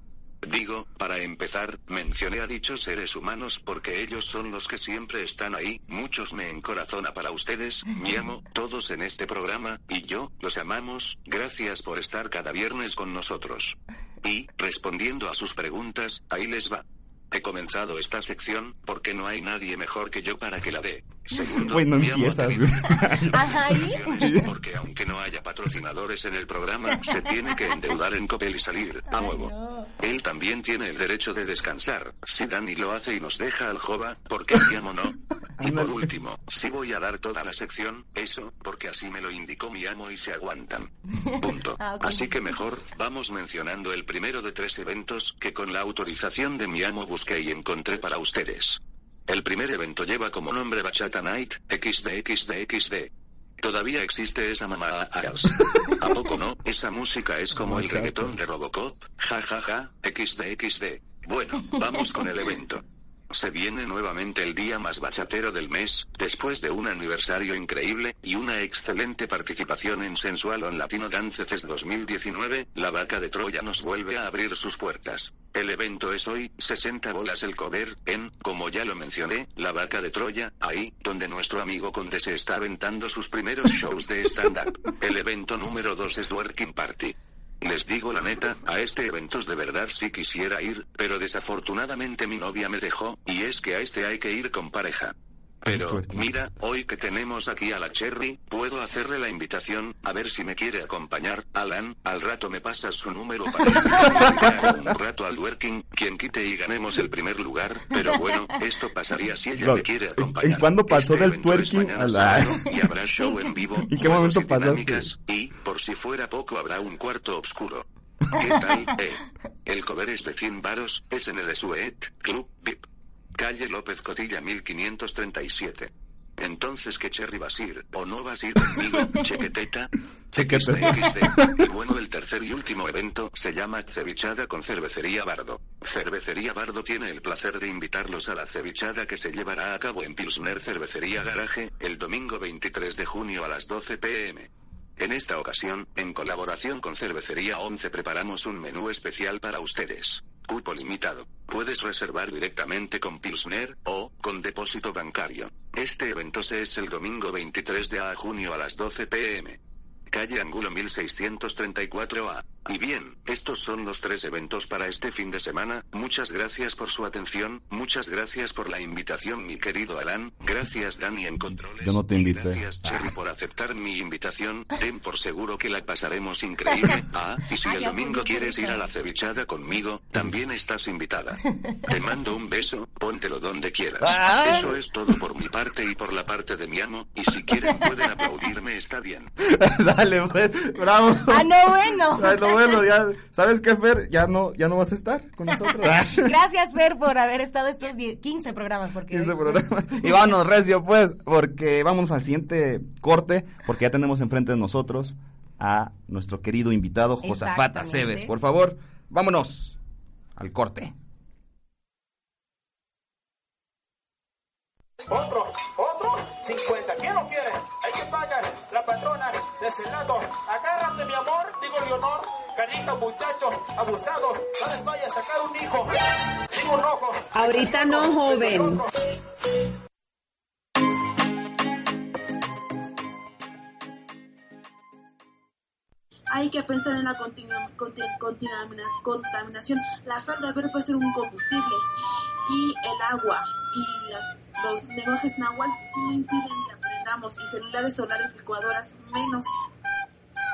S22: Digo, para empezar, mencioné a dichos seres humanos porque ellos son los que siempre están ahí, muchos me encorazona para ustedes, mi amo, todos en este programa, y yo, los amamos, gracias por estar cada viernes con nosotros. Y, respondiendo a sus preguntas, ahí les va. He comenzado esta sección porque no hay nadie mejor que yo para que la dé. Segundo,
S6: Güey, no
S22: mi amo ha
S6: empiezas, [laughs]
S22: porque aunque no haya patrocinadores en el programa, se tiene que endeudar en Copel y salir a nuevo. Él también tiene el derecho de descansar. Si Dani lo hace y nos deja al jova, porque mi amo no. Y por último, si voy a dar toda la sección, eso, porque así me lo indicó mi amo y se aguantan. Punto.
S4: Ah.
S22: Así que mejor, vamos mencionando el primero de tres eventos que con la autorización de mi amo busqué y encontré para ustedes. El primer evento lleva como nombre Bachata Night, XD XD XD. Todavía existe esa mamá ¿A poco no? Esa música es como el reggaetón de Robocop, ja ja ja, XD XD. Bueno, vamos con el evento. Se viene nuevamente el día más bachatero del mes, después de un aniversario increíble, y una excelente participación en Sensual on Latino Dance Fest 2019, la vaca de Troya nos vuelve a abrir sus puertas. El evento es hoy, 60 bolas el cover, en, como ya lo mencioné, la vaca de Troya, ahí, donde nuestro amigo Conde se está aventando sus primeros shows de stand-up. El evento número 2 es Working Party. Les digo la neta, a este evento de verdad sí quisiera ir, pero desafortunadamente mi novia me dejó, y es que a este hay que ir con pareja. Pero, mira, hoy que tenemos aquí a la Cherry, puedo hacerle la invitación, a ver si me quiere acompañar. Alan, al rato me pasas su número para que me haga un rato al working, quien quite y ganemos el primer lugar. Pero bueno, esto pasaría si ella me quiere acompañar.
S6: ¿En cuándo pasó
S22: Este
S6: del twerking
S22: mañana
S6: a la...
S22: y habrá show en [laughs] vivo.
S6: ¿En qué momento
S22: y dinámicas, y, por si fuera poco, habrá un cuarto oscuro. ¿Qué tal, eh? El cover es de 100 varos, es en el Suet, Club VIP. Calle López Cotilla 1537. Entonces que Cherry vas a ir, o no vas a ir conmigo, [laughs] chequeteta.
S6: Chequeteta.
S22: XD. Y bueno, el tercer y último evento se llama Cevichada con Cervecería Bardo. Cervecería Bardo tiene el placer de invitarlos a la cevichada que se llevará a cabo en Pilsner Cervecería Garaje, el domingo 23 de junio a las 12 pm. En esta ocasión, en colaboración con Cervecería 11 preparamos un menú especial para ustedes. Cupo limitado. Puedes reservar directamente con Pilsner o con depósito bancario. Este evento se es el domingo 23 de junio a las 12 pm. Calle Angulo 1634A. Y bien, estos son los tres eventos para este fin de semana. Muchas gracias por su atención, muchas gracias por la invitación, mi querido Alan. Gracias, Dani en controles.
S6: Yo no te invité.
S22: Gracias, Cherry, por aceptar mi invitación. Ten por seguro que la pasaremos increíble. [laughs] Ah, y si el domingo quieres ir a la cevichada conmigo, también estás invitada. Te mando un beso, póntelo donde quieras.
S6: Ah.
S22: Eso es todo por mi parte y por la parte de mi amo. Y si quieren pueden aplaudirme, está bien. [laughs]
S6: Dale, pues, bravo.
S4: Ah, no, bueno. [laughs]
S6: Ah, no, bueno, ya, ¿sabes qué, Fer? Ya no, ya no vas a estar con nosotros. [laughs]
S4: Gracias, Fer, por haber estado estos 10 15 programas. Porque
S6: 15 programas. [laughs] Y vámonos, Recio, pues, porque vamos al siguiente corte, porque ya tenemos enfrente de nosotros a nuestro querido invitado, Josafat. Aceves. Por favor, vámonos al corte.
S16: Otro, otro, 50. ¿Quién lo quiere? Hay que pagar. La patrona de ese lado. Agárrate, mi amor, digo Leonor. Carita, muchacho, abusado. No les vaya a sacar un hijo. Digo rojo.
S7: Ahorita no, joven.
S8: Hay que pensar en la contaminación. La sal de verde puede ser un combustible. Y el agua y las, los lenguajes náhuatl no impiden que aprendamos. Y celulares solares, licuadoras, menos.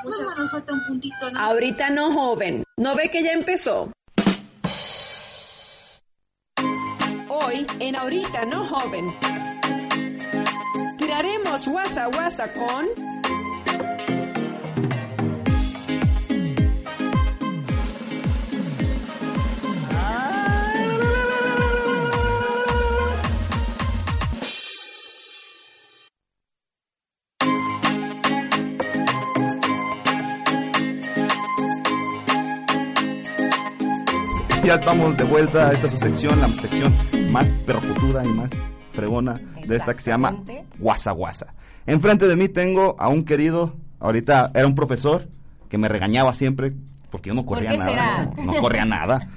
S8: Muchas nos falta un puntito, ¿no?
S7: Ahorita no, joven. ¿No ve que ya empezó? Hoy, en Ahorita no, joven. Tiraremos guasa guasa con...
S6: Ya estamos de vuelta a esta su sección, la sección más percutuda y más fregona de esta que se llama. Guasa Guasa. Enfrente de mí tengo a un querido, ahorita era un profesor que me regañaba siempre porque yo no
S4: ¿Por
S6: corría
S4: qué
S6: nada.
S4: será?
S6: No, [laughs] no corría nada.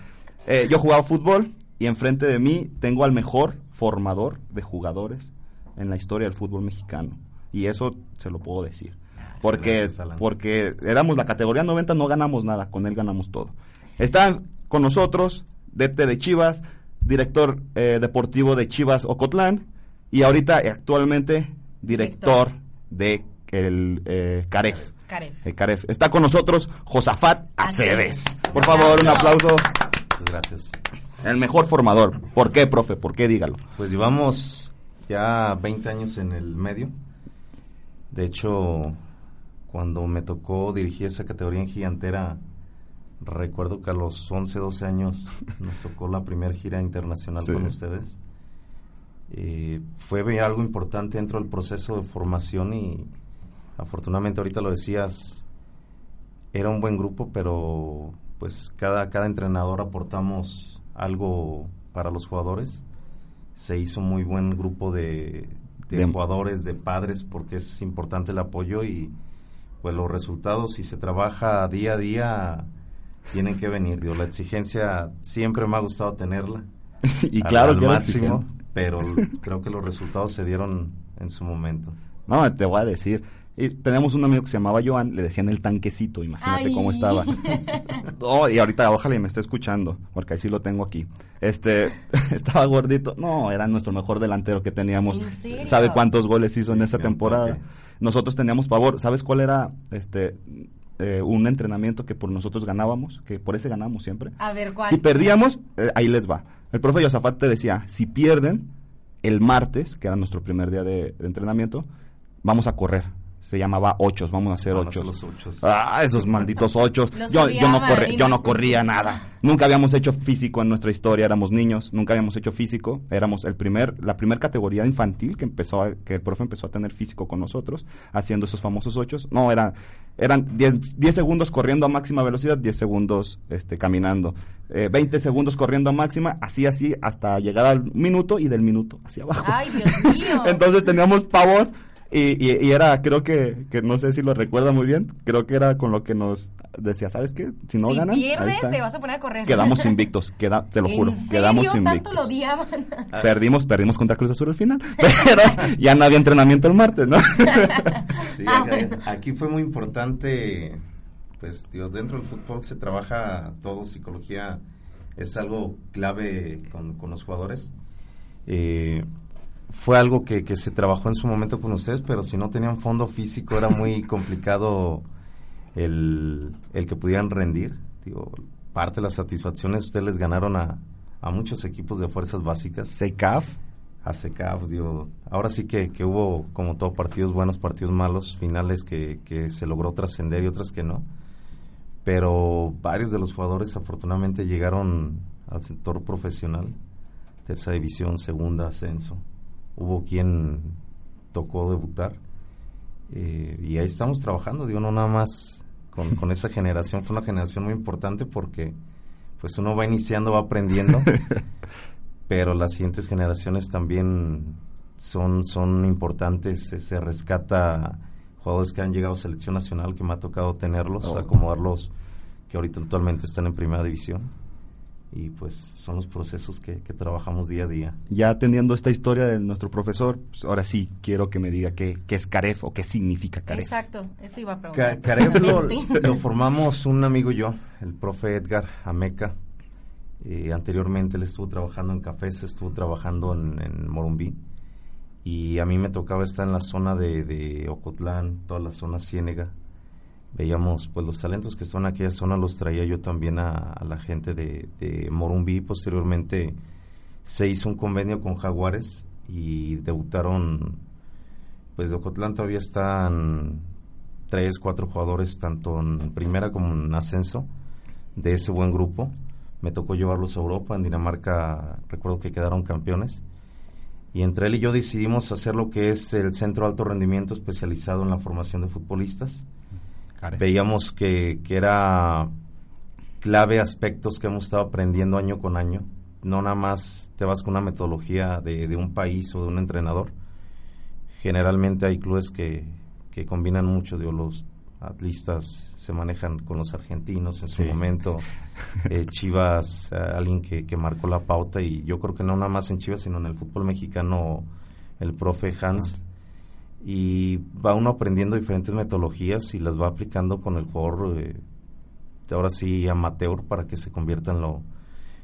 S6: Eh, yo jugaba fútbol y enfrente de mí tengo al mejor formador de jugadores en la historia del fútbol mexicano. Y eso se lo puedo decir. Porque, porque éramos la categoría 90, no ganamos nada, con él ganamos todo. Está con nosotros, DT de Chivas, director eh, deportivo de Chivas Ocotlán y ahorita actualmente director de el eh, Caref.
S4: Caref.
S6: El Caref. Está con nosotros Josafat Aceves.
S4: Aceves.
S6: Por favor, un aplauso.
S23: Muchas gracias.
S6: El mejor formador. ¿Por qué, profe? ¿Por qué? Dígalo.
S23: Pues llevamos ya 20 años en el medio. De hecho, cuando me tocó dirigir esa categoría en gigantera, recuerdo que a los 11, 12 años nos tocó la primera gira internacional
S6: Sí.
S23: con ustedes. Eh, fue algo importante dentro del proceso de formación y afortunadamente ahorita lo decías, era un buen grupo, pero pues cada, cada entrenador aportamos algo para los jugadores. Se hizo muy buen grupo de, de jugadores, de padres, porque es importante el apoyo y pues los resultados, si se trabaja día a día, tienen que venir. Digo, la exigencia siempre me ha gustado tenerla. [laughs]
S6: y
S23: al-
S6: claro
S23: al
S6: que
S23: máximo,
S6: exigente.
S23: pero [laughs] creo que los resultados se dieron en su momento.
S6: No, te voy a decir. Y tenemos un amigo que se llamaba Joan, le decían el tanquecito, imagínate
S4: Ay.
S6: cómo estaba. [laughs] No, y ahorita ojalá y me esté escuchando, porque ahí sí lo tengo aquí. Este, estaba gordito. No, era nuestro mejor delantero que teníamos. ¿Sabe cuántos goles hizo en esa temporada? Nosotros teníamos pavor. ¿Sabes cuál era este eh, un entrenamiento que por nosotros ganábamos? Que por ese ganamos siempre.
S4: A ver, ¿cuál?
S6: Si perdíamos, eh, ahí les va. El profe Yosafat te decía, si pierden, el martes, que era nuestro primer día de, de entrenamiento, vamos a correr. Se llamaba ochos, vamos a hacer ochos.
S23: ochos.
S6: Ah, esos malditos ochos. Yo, yo no
S4: y
S6: yo no corría nada. Nunca habíamos hecho físico en nuestra historia, éramos niños, nunca habíamos hecho físico. Éramos el primer, la primera categoría infantil que empezó a- que el profe empezó a tener físico con nosotros, haciendo esos famosos ochos. No, era, eran 10 10 segundos corriendo a máxima velocidad, 10 segundos este, caminando. Eh, 20 segundos corriendo a máxima, así, así, hasta llegar al minuto y del minuto hacia abajo.
S4: Ay, Dios mío. [laughs]
S6: Entonces teníamos pavor Y, y, y era, creo que, que no sé si lo recuerda muy bien, creo que era con lo que nos decía, ¿sabes qué? Si no
S4: si
S6: ganan, ahí
S4: pierdes, te vas a poner a correr.
S6: quedamos [laughs] invictos, queda, te lo juro, quedamos
S4: ¿Tanto
S6: invictos.
S4: lo odiaban? [laughs]
S6: Perdimos, perdimos contra Cruz Azul al final, [laughs] pero ya no había entrenamiento el martes, ¿no?
S23: Sí,
S4: Ah,
S23: aquí fue muy importante, pues, digo, dentro del fútbol se trabaja todo, psicología es algo clave con, con los jugadores. Eh, fue algo que, que se trabajó en su momento con ustedes, pero si no tenían fondo físico era muy [laughs] complicado el, el que pudieran rendir. Digo, parte de las satisfacciones ustedes les ganaron a, a muchos equipos de fuerzas básicas.
S6: CECAF.
S23: A CECAF, digo, ahora sí que, que hubo como todo partidos buenos, partidos malos, finales que, que se logró trascender y otras que no. Pero varios de los jugadores afortunadamente llegaron al sector profesional, tercera división, segunda, ascenso. Hubo quien tocó debutar eh, y ahí estamos trabajando, digo, no nada más con, con esa generación, fue una generación muy importante porque pues uno va iniciando, va aprendiendo, [laughs] pero las siguientes generaciones también son, son importantes, se, se rescata jugadores que han llegado a selección nacional, que me ha tocado tenerlos,
S6: Oh.
S23: acomodarlos, que ahorita actualmente están en primera división, y pues son los procesos que, que trabajamos día a día.
S6: Ya atendiendo esta historia de nuestro profesor, pues ahora sí quiero que me diga qué, qué es CAREF o qué significa CAREF.
S4: Exacto, eso iba a
S23: Ca-
S4: preguntar.
S23: Caref [laughs] lo formamos un amigo y yo, el profe Edgar Ameca. Eh, anteriormente él estuvo trabajando en Cafés, estuvo trabajando en, en Morumbí. Y a mí me tocaba estar en la zona de, de Ocotlán, toda la zona Ciénega. Veíamos, pues los talentos que estaban en aquella zona los traía yo también a, la gente de, de Morumbí. Posteriormente se hizo un convenio con Jaguares y debutaron pues de Ocotlán todavía están tres, cuatro jugadores, tanto en primera como en ascenso, de ese buen grupo. Me tocó llevarlos a Europa, en Dinamarca recuerdo que quedaron campeones. Y entre él y yo decidimos hacer lo que es el Centro Alto Rendimiento especializado en la formación de futbolistas. Veíamos que, que era clave aspectos que hemos estado aprendiendo año con año. No nada más te vas con una metodología de, de un país o de un entrenador. Generalmente hay clubes que, que combinan mucho, digo, los atlistas se manejan con los argentinos en su
S6: Sí.
S23: momento, [laughs] eh, Chivas, eh, alguien que, que marcó la pauta y yo creo que no nada más en Chivas, sino en el fútbol mexicano, el profe Hans. Y va uno aprendiendo diferentes metodologías y las va aplicando con el jugador, eh, ahora sí, amateur, para que se convierta en lo,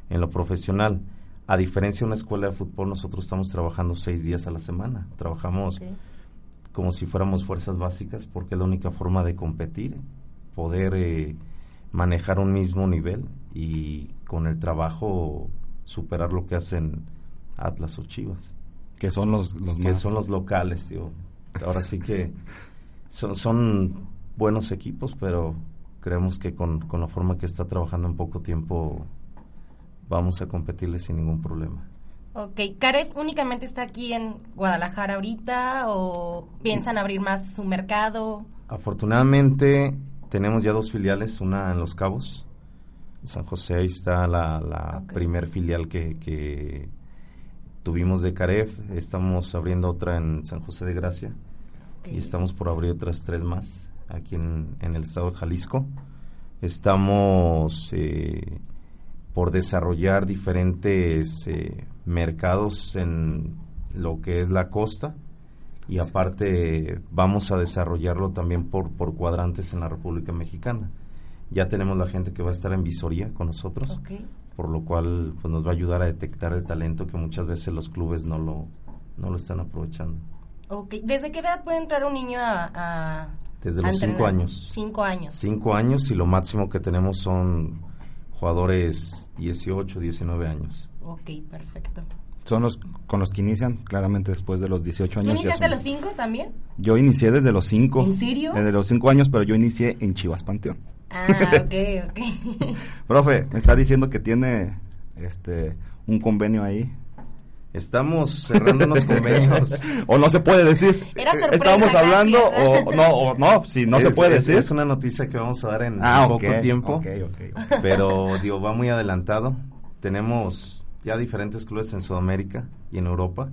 S23: en lo profesional. A diferencia de una escuela de fútbol, nosotros estamos trabajando seis días a la semana. Trabajamos como si fuéramos fuerzas básicas porque es la única forma de competir, poder eh, manejar un mismo nivel y con el trabajo superar lo que hacen Atlas o Chivas.
S6: Que son los, los
S23: que
S6: más...
S23: son los locales, tío. Ahora sí que son, son buenos equipos, pero creemos que con, con la forma que está trabajando en poco tiempo vamos a competirle sin ningún problema.
S4: Ok, ¿Caref únicamente está aquí en Guadalajara ahorita o piensan abrir más su mercado?
S23: Afortunadamente tenemos ya dos filiales, una en Los Cabos, en San José, ahí está la, la primer filial que, que tuvimos de Caref, estamos abriendo otra en San José de Gracia y estamos por abrir otras tres más aquí en, en el estado de Jalisco. Estamos eh, por desarrollar diferentes eh, mercados en lo que es la costa y aparte vamos a desarrollarlo también por, por cuadrantes en la República Mexicana. Ya tenemos la gente que va a estar en visoría con nosotros,
S4: Ok.
S23: Por lo cual pues, nos va a ayudar a detectar el talento que muchas veces los clubes no lo, no lo están aprovechando.
S4: Ok, ¿desde qué edad puede entrar un niño a... a-
S23: Desde
S4: a
S23: los cinco
S4: entrenar?
S23: años.
S4: Cinco años.
S23: Cinco años y lo máximo que tenemos son jugadores 18, 19 años.
S4: Ok, perfecto.
S6: Son los con los que inician claramente después de los 18
S4: ¿Tú
S6: años. ya
S4: iniciaste a los cinco también?
S6: Yo inicié desde los 5.
S4: ¿En serio?
S6: Desde los 5 años, pero yo inicié en Chivas Panteón.
S4: Ah, ok, ok. [laughs]
S6: Profe, me está diciendo que tiene este un convenio ahí.
S23: Estamos cerrando unos convenios. [laughs]
S6: o no se puede decir.
S4: Era sorpresa,
S6: Estábamos hablando o no, o no, si no se puede
S23: es-
S6: decir.
S23: Es una noticia que vamos a dar en
S6: Ah,
S23: poco
S6: ok,
S23: tiempo.
S6: ok, ok, ok.
S23: Pero, digo, va muy adelantado. Tenemos ya diferentes clubes en Sudamérica y en Europa.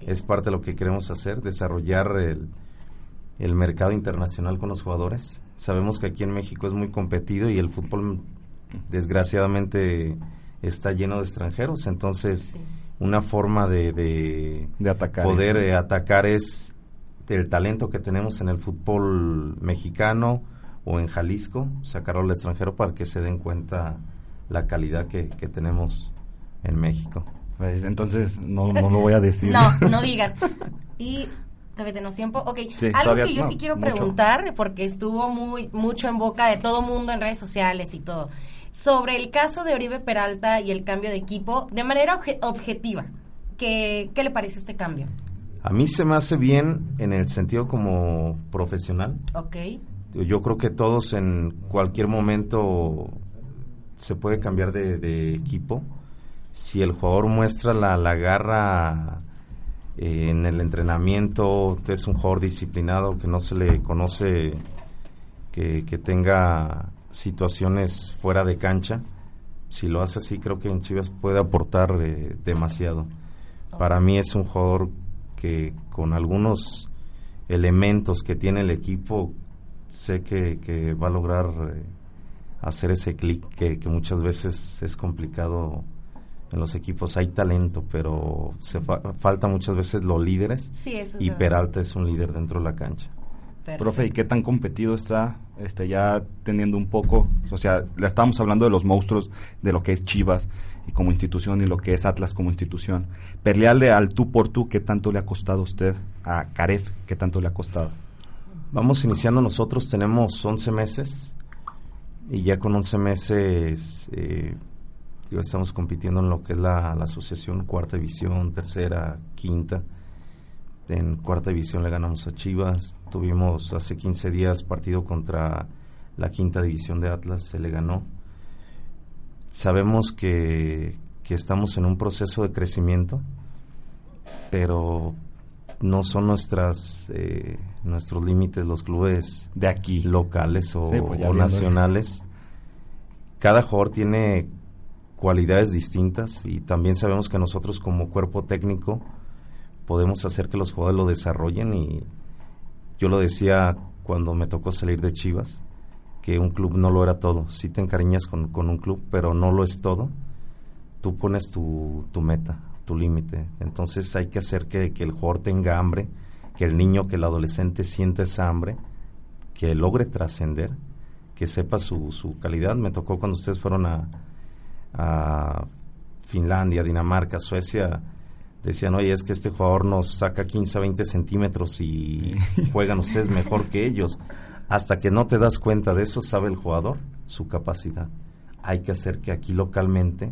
S23: Es parte de lo que queremos hacer, desarrollar el- el mercado internacional con los jugadores. Sabemos que aquí en México es muy competido y el fútbol desgraciadamente está lleno de extranjeros, entonces una forma de, de,
S6: De atacar.
S23: poder eh, atacar es el talento que tenemos en el fútbol mexicano o en Jalisco, sacarlo al extranjero para que se den cuenta la calidad que, que tenemos en México.
S6: Pues, entonces no, no lo voy a decir. [laughs]
S4: No, no [laughs] digas. Y todavía tenemos tiempo. Ok,
S6: Sí,
S4: algo que yo
S6: no,
S4: sí quiero
S6: mucho.
S4: preguntar, porque estuvo muy mucho en boca de todo mundo en redes sociales y todo, sobre el caso de Oribe Peralta y el cambio de equipo, de manera obje- objetiva. ¿Qué, ¿Qué le parece este cambio?
S23: A mí se me hace bien en el sentido como profesional.
S4: Ok.
S23: Yo creo que todos en cualquier momento se puede cambiar de, de equipo. Si el jugador muestra la, la garra eh, en el entrenamiento, es un jugador disciplinado que no se le conoce que, tenga situaciones fuera de cancha. Si lo hace así, creo que en Chivas puede aportar eh, demasiado. Para mí es un jugador que con algunos elementos que tiene el equipo, sé que, va a lograr eh, hacer ese clic que muchas veces es complicado en los equipos. Hay talento, pero se fa- falta muchas veces los líderes.
S4: Sí, eso es
S23: y
S4: verdad.
S23: Peralta es un líder dentro de la cancha.
S6: Profe, ¿y qué tan competido está este ya teniendo un poco? O sea, le estamos hablando de los monstruos de lo que es Chivas y como institución y lo que es Atlas como institución. Pelearle al tú por tú, ¿qué tanto le ha costado a usted? A Caref, ¿qué tanto le ha costado?
S23: Vamos iniciando nosotros, tenemos 11 meses y ya con 11 meses eh, estamos compitiendo en lo que es la, la asociación cuarta división, tercera, quinta. En cuarta división le ganamos a Chivas, tuvimos hace 15 días partido contra la quinta división de Atlas, se le ganó. Sabemos que, que estamos en un proceso de crecimiento, pero no son nuestras eh, nuestros límites los clubes
S6: de aquí
S23: locales o,
S6: Sí, pues
S23: o nacionales cada jugador tiene cualidades distintas y también sabemos que nosotros como cuerpo técnico podemos hacer que los jugadores lo desarrollen y yo lo decía cuando me tocó salir de Chivas que un club no lo era todo sí te encariñas con, con un club pero no lo es todo tú pones tu, tu meta, tu límite. Entonces hay que hacer que, que el jugador tenga hambre, que el niño, que el adolescente sienta esa hambre, que logre trascender, que sepa su, su calidad. Me tocó cuando ustedes fueron a, a Finlandia, Dinamarca, Suecia, decían, oye, es que este jugador nos saca 15 a 20 centímetros y [laughs] juegan ustedes mejor que ellos. Hasta que no te das cuenta de eso, sabe el jugador su capacidad. Hay que hacer que aquí localmente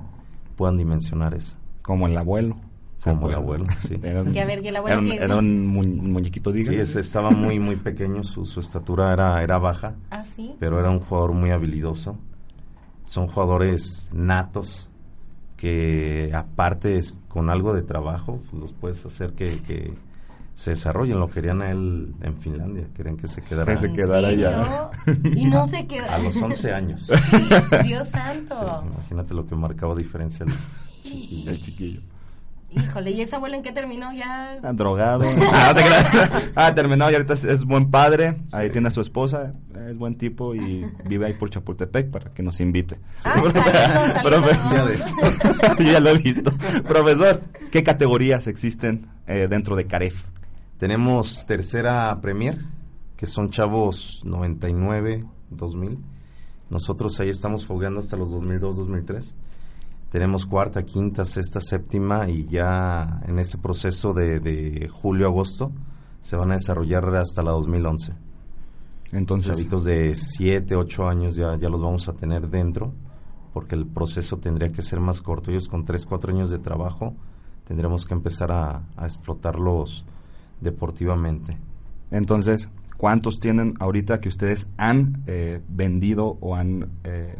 S23: puedan dimensionar eso.
S6: Como el abuelo.
S23: Como el abuelo, sí. [laughs]
S6: Era un,
S4: Que a ver, que el abuelo
S6: era un-
S4: que-
S6: era un mu- muñequito, diga.
S23: Sí, ese estaba muy, muy pequeño, su, su estatura era, era baja,
S4: Ah, sí.
S23: pero era un jugador muy habilidoso. Son jugadores natos que aparte es- con algo de trabajo pues, los puedes hacer que, que se desarrollen. Lo querían a él en Finlandia, querían que se quedara,
S6: Que se ¿En quedara allá. [laughs]
S4: Y no se queda.
S23: A los 11 años.
S4: Sí, Dios santo.
S23: Sí, imagínate lo que marcaba diferencia el chiquillo.
S6: El chiquillo.
S4: Híjole, ¿y ese abuelo en qué terminó? Ya.
S6: Ah, Drogado. [laughs] ah. Ah, terminó y ahorita es, es buen padre. Ahí tiene a su esposa. Es buen tipo y [laughs] vive ahí por Chapultepec para que nos invite.
S4: Ah, [laughs]
S6: Yo ya lo he visto. Profesor, ¿qué categorías existen eh, dentro de CAREF?
S23: Tenemos tercera Premier, que son chavos 99, 2000. Nosotros ahí estamos fogueando hasta los 2002, 2003. Tenemos cuarta, quinta, sexta, séptima y ya en este proceso de, de julio, agosto se van a desarrollar hasta la 2011.
S6: Entonces,
S23: Chavitos de 7, 8 años ya, ya los vamos a tener dentro porque el proceso tendría que ser más corto. Ellos con 3, 4 años de trabajo tendremos que empezar a, a explotarlos deportivamente.
S6: entonces, ¿cuántos tienen ahorita que ustedes han eh, vendido o han eh,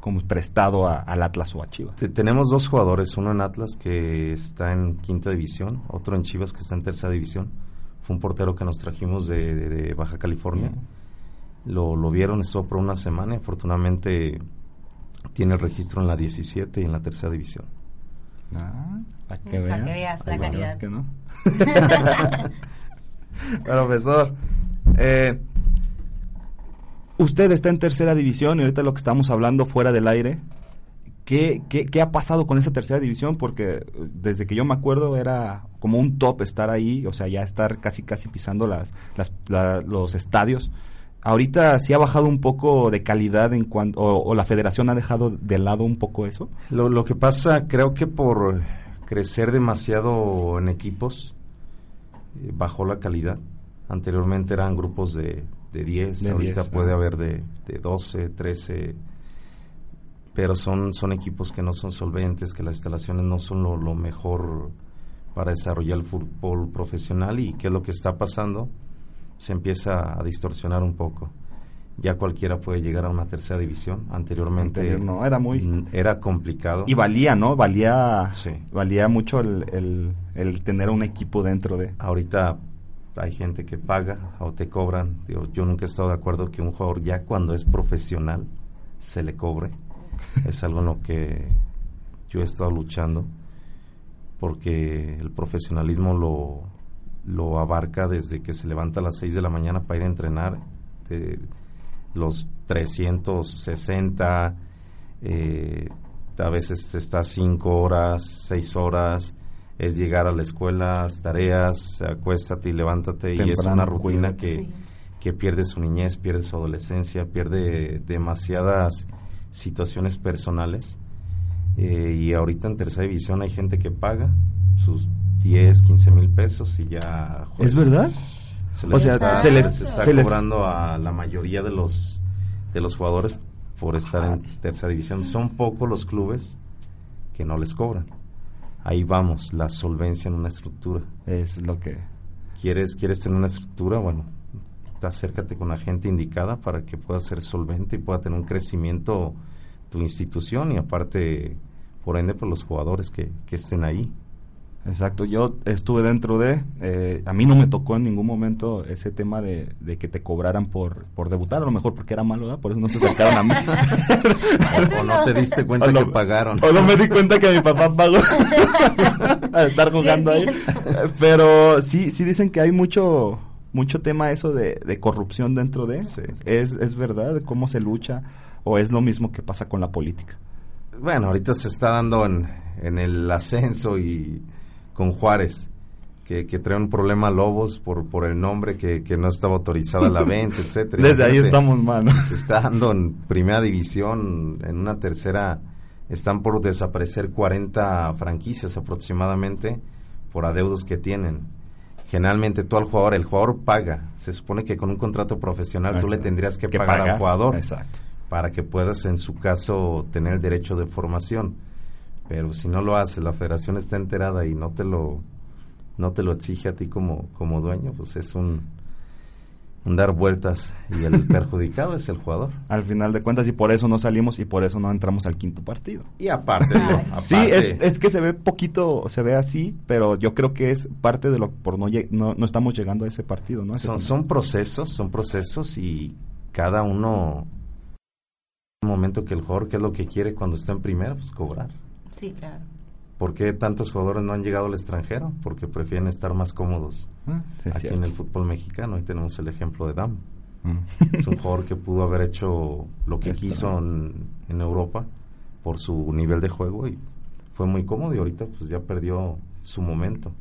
S6: como prestado a- al Atlas o a Chivas?
S23: Te- tenemos dos jugadores, uno en Atlas que está en quinta división, otro en Chivas que está en tercera división. Fue un portero que nos trajimos de, de- de Baja California. Lo, lo vieron, estuvo por una semana y afortunadamente tiene el registro en la 17 y en la tercera división.
S6: Ah, para que
S4: Para
S6: veas.
S4: que veas la calidad.
S6: que no. [laughs] [laughs] Profesor, Eh, usted está en tercera división y ahorita lo que estamos hablando fuera del aire. ¿Qué, qué, qué ha pasado con esa tercera división? Porque eh, desde que yo me acuerdo era como un top estar ahí, o sea, ya estar casi casi pisando las, las la- los estadios. Ahorita sí ha bajado un poco de calidad en cuanto, o, o la federación ha dejado de lado un poco eso.
S23: Lo, lo que pasa, creo que por crecer demasiado en equipos, eh, bajó la calidad. Anteriormente eran grupos de, de 10,
S6: De
S23: ahorita
S6: 10,
S23: puede
S6: ah.
S23: haber de, de 12, 13, pero son, son equipos que no son solventes, que las instalaciones no son lo, lo mejor para desarrollar el fútbol profesional y qué es lo que está pasando, se empieza a distorsionar un poco. Ya cualquiera puede llegar a una tercera división. Anteriormente
S6: Anterior no, era muy-
S23: era complicado.
S6: Y valía, ¿no? Valía,
S23: Sí.
S6: valía mucho el, el, el tener un equipo dentro de...
S23: Ahorita hay gente que paga o te cobran. Digo, yo nunca he estado de acuerdo que un jugador ya cuando es profesional se le cobre. [laughs] es algo en lo que yo he estado luchando porque el profesionalismo lo, lo abarca desde que se levanta a las 6 de la mañana para ir a entrenar. de los 360, eh, a veces está 5 horas, 6 horas, es llegar a la escuela, tareas, acuéstate y levántate, y es una rutina que, que pierde su niñez, pierde su adolescencia, pierde demasiadas situaciones personales. Eh, y ahorita en tercera división hay gente que paga sus 10, 15 mil pesos y ya...
S6: ¿Es verdad?
S23: Se
S6: O sea,
S23: está,
S6: se les-
S23: se está
S6: se les-
S23: cobrando a la mayoría de los de los jugadores por estar en tercera división. Son pocos los clubes que no les cobran. Ahí vamos, la solvencia en una estructura.
S6: Es lo que...
S23: ¿Quieres, quieres tener una estructura? Bueno, acércate con la gente indicada para que pueda ser solvente y pueda tener un crecimiento tu institución y aparte, por ende, por los jugadores que, que estén ahí.
S6: Exacto, yo estuve dentro de, eh, a mí no me tocó en ningún momento ese tema de, de que te cobraran por, por debutar, a lo mejor porque era malo, ¿verdad? por eso no se acercaron a mí. [laughs]
S23: O no te diste cuenta
S6: O
S23: que pagaron.
S6: O no me di cuenta que mi papá pagó [laughs] al estar jugando ahí. Pero sí, sí dicen que hay mucho mucho tema eso de, de corrupción dentro de. Es, es verdad, cómo se lucha, o es lo mismo que pasa con la política.
S23: Bueno, ahorita se está dando en, en el ascenso y con Juárez, que, que trae un problema Lobos por, por el nombre que, que no estaba autorizada la [laughs] venta, etcétera.
S6: Desde ahí estamos mal, ¿no?
S23: Se está dando en primera división, en una tercera, están por desaparecer 40 franquicias aproximadamente por adeudos que tienen. Generalmente tú al jugador, el jugador paga. Se supone que con un contrato profesional tú le
S6: Exacto.
S23: tendrías que,
S6: Que
S23: pagar al jugador
S6: exacto.
S23: para que puedas en su caso tener el derecho de formación. Pero si no lo hace, la federación está enterada y no te lo no te lo exige a ti como, como dueño, pues es un, un dar vueltas y el [laughs] perjudicado es el jugador.
S6: Al final de cuentas, y por eso no salimos y por eso no entramos al quinto partido.
S23: Y aparte, aparte
S6: Sí, es, es que se ve poquito, se ve así, pero yo creo que es parte de lo por no lle- no, no estamos llegando a ese partido, ¿no? A ese
S23: son, son procesos, son procesos y cada uno un momento que el jugador qué es lo que quiere cuando está en primera, pues cobrar.
S4: Sí, claro.
S23: ¿Por qué tantos jugadores no han llegado al extranjero? Porque prefieren estar más cómodos
S6: Ah, sí,
S23: aquí
S6: cierto.
S23: en el fútbol mexicano. Ahí tenemos el ejemplo de Dam.
S6: Mm.
S23: es un jugador que pudo haber hecho lo que quiso en, en Europa por su nivel de juego y fue muy cómodo y ahorita pues ya perdió su momento.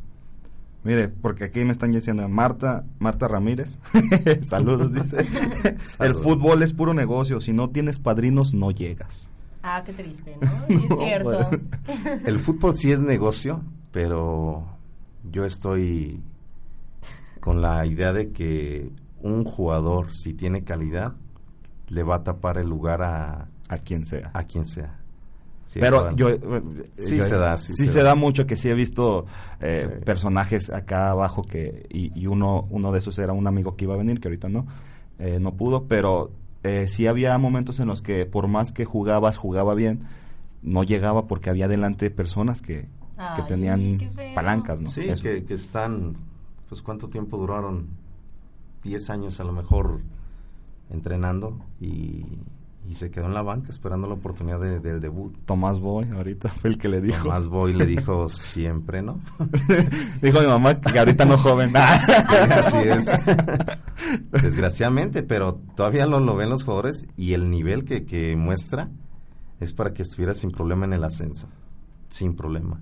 S6: Mire, porque aquí me están diciendo Marta, Marta Ramírez. [laughs] Saludos, dice. [laughs] El
S23: Saludos.
S6: fútbol es puro negocio. Si no tienes padrinos, no llegas.
S4: Ah, qué triste, ¿no? Sí, es [laughs] cierto.
S6: bueno.
S23: El fútbol sí es negocio, pero yo estoy con la idea de que un jugador, si tiene calidad, le va a tapar el lugar a,
S6: A quien sea.
S23: a quien sea. Sí,
S6: Pero yo... eh,
S23: Sí
S6: yo-
S23: se da, sí
S6: sí
S23: se
S6: se
S23: da.
S6: da mucho que sí he visto eh,
S23: Sí.
S6: personajes acá abajo que... Y, y uno, uno de esos era un amigo que iba a venir, que ahorita no. eh, no pudo, pero eh, sí había momentos en los que por más que jugabas, jugaba bien, no llegaba porque había delante personas que, que tenían palancas, ¿no?
S23: Sí, que, que están, pues cuánto tiempo duraron, 10 años a lo mejor entrenando y, y se quedó en la banca esperando la oportunidad de- del debut.
S6: Tomás Boy, ahorita fue el que le dijo.
S23: Tomás Boy le dijo [laughs] siempre, ¿no? [laughs]
S6: dijo mi mamá que ahorita no joven. [laughs]
S23: Sí, así es. Desgraciadamente, pero todavía lo, lo ven los jugadores y el nivel que, que muestra es para que estuviera sin problema en el ascenso. Sin problema.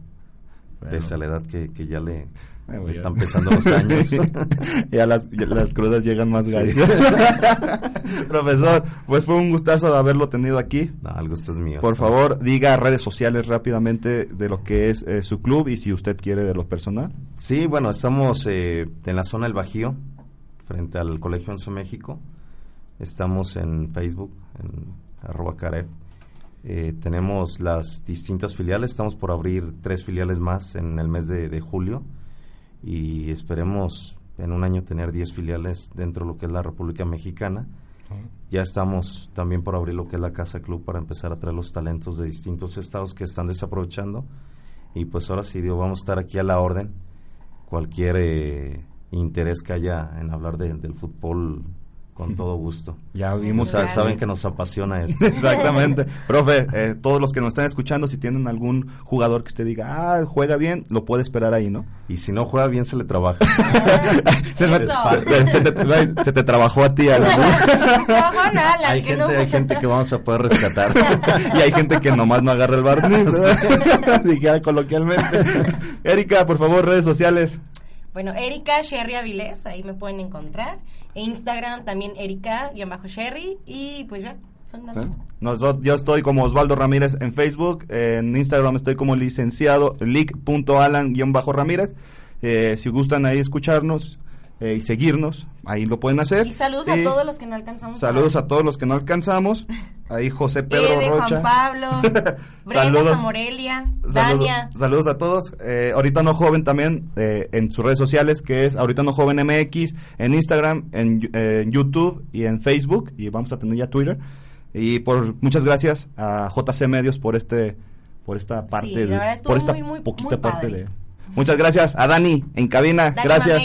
S23: Pese a la edad que, que ya le,
S6: Bueno,
S23: le
S6: ya.
S23: están pesando los años. [laughs]
S6: ya las, ya las crudas llegan más
S23: Sí.
S6: gallas. [laughs] Profesor, pues fue un gustazo de haberlo tenido aquí.
S23: No, el gusto es mío.
S6: Por favor, diga redes sociales rápidamente de lo que es eh, su club y si usted quiere de lo personal.
S23: Sí, bueno, estamos eh, en la zona del Bajío, frente al Colegio Once México. Estamos en Facebook, en arroba Caref. Eh, tenemos las distintas filiales, estamos por abrir tres filiales más en el mes de, de julio y esperemos en un año tener 10 filiales dentro de lo que es la República Mexicana. Ya estamos también por abrir lo que es la Casa Club para empezar a traer los talentos de distintos estados que están desaprovechando. Y pues ahora sí, Dios, vamos a estar aquí a la orden. Cualquier eh, interés que haya en hablar de- del fútbol, con todo gusto.
S6: Ya vimos.
S23: Sa- saben que nos apasiona [laughs] esto.
S6: Exactamente. Profe, eh, todos los que nos están escuchando, si tienen algún jugador que usted diga, ah, juega bien, lo puede esperar ahí, ¿no?
S23: Y si no juega bien, se le trabaja. [laughs]
S6: se, me- se- se te, se te trabajó a ti, Alan.
S4: Alan,
S23: hay,
S4: que
S23: gente,
S4: no-
S23: hay gente que vamos a poder rescatar. [laughs]
S6: y hay gente que nomás no agarra el barniz, dijera coloquialmente. Erika, por favor, redes sociales.
S4: Bueno, Erika Sherry Avilés, ahí me pueden encontrar. Instagram también Erika-Sherry. Y pues ya, son más.
S6: Nosotros- yo estoy como Osvaldo Ramírez en Facebook, en Instagram estoy como licenciado lic.alan-ramírez. Eh, si gustan ahí escucharnos eh, y seguirnos, ahí lo pueden hacer.
S4: Y saludos
S6: Y
S4: a todos los que no alcanzamos.
S6: Saludos [laughs] a todos los que no alcanzamos. Ahí José Pedro
S4: Ede,
S6: Rocha.
S4: Juan Pablo, [laughs] Brenda
S6: Saludos.
S4: Morelia,
S6: Saludos,
S4: Dania.
S6: saludos a todos. Eh, ahorita no joven también eh, en sus redes sociales, que es ahorita no joven MX, en Instagram, en, eh, en YouTube y en Facebook. Y vamos a tener ya Twitter. Y por muchas gracias a JC Medios por este por esta parte
S4: Sí, la
S6: de-
S4: verdad estuvo
S6: por esta
S4: muy, muy,
S6: poquita
S4: muy
S6: parte de Muchas gracias a Dani en cabina.
S4: Dani
S6: gracias.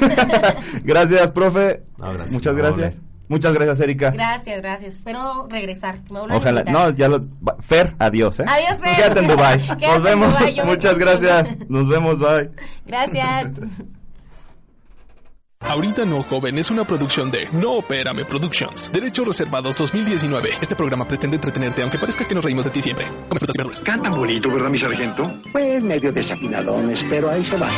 S6: [laughs] [laughs] Gracias, profe.
S23: No, gracias.
S6: Muchas
S23: No,
S6: gracias. Muchas gracias, Erika.
S4: Gracias, gracias. Espero regresar. me
S6: Ojalá. No, ya lo. va- Fer, adiós, ¿eh?
S4: Adiós, Fer.
S6: Quédate en Dubai. [laughs]
S4: Quédate
S6: Nos vemos.
S4: Me
S6: Muchas gracias. Nos vemos, bye.
S4: Gracias.
S24: Ahorita no joven es una producción de No Opérame Productions. Derechos reservados 2019. Este programa pretende entretenerte aunque parezca que nos reímos de ti siempre. Come frutas y verduras.
S25: Cantan bonito, ¿verdad, mi sargento? Pues medio desafinadones, pero ahí se van.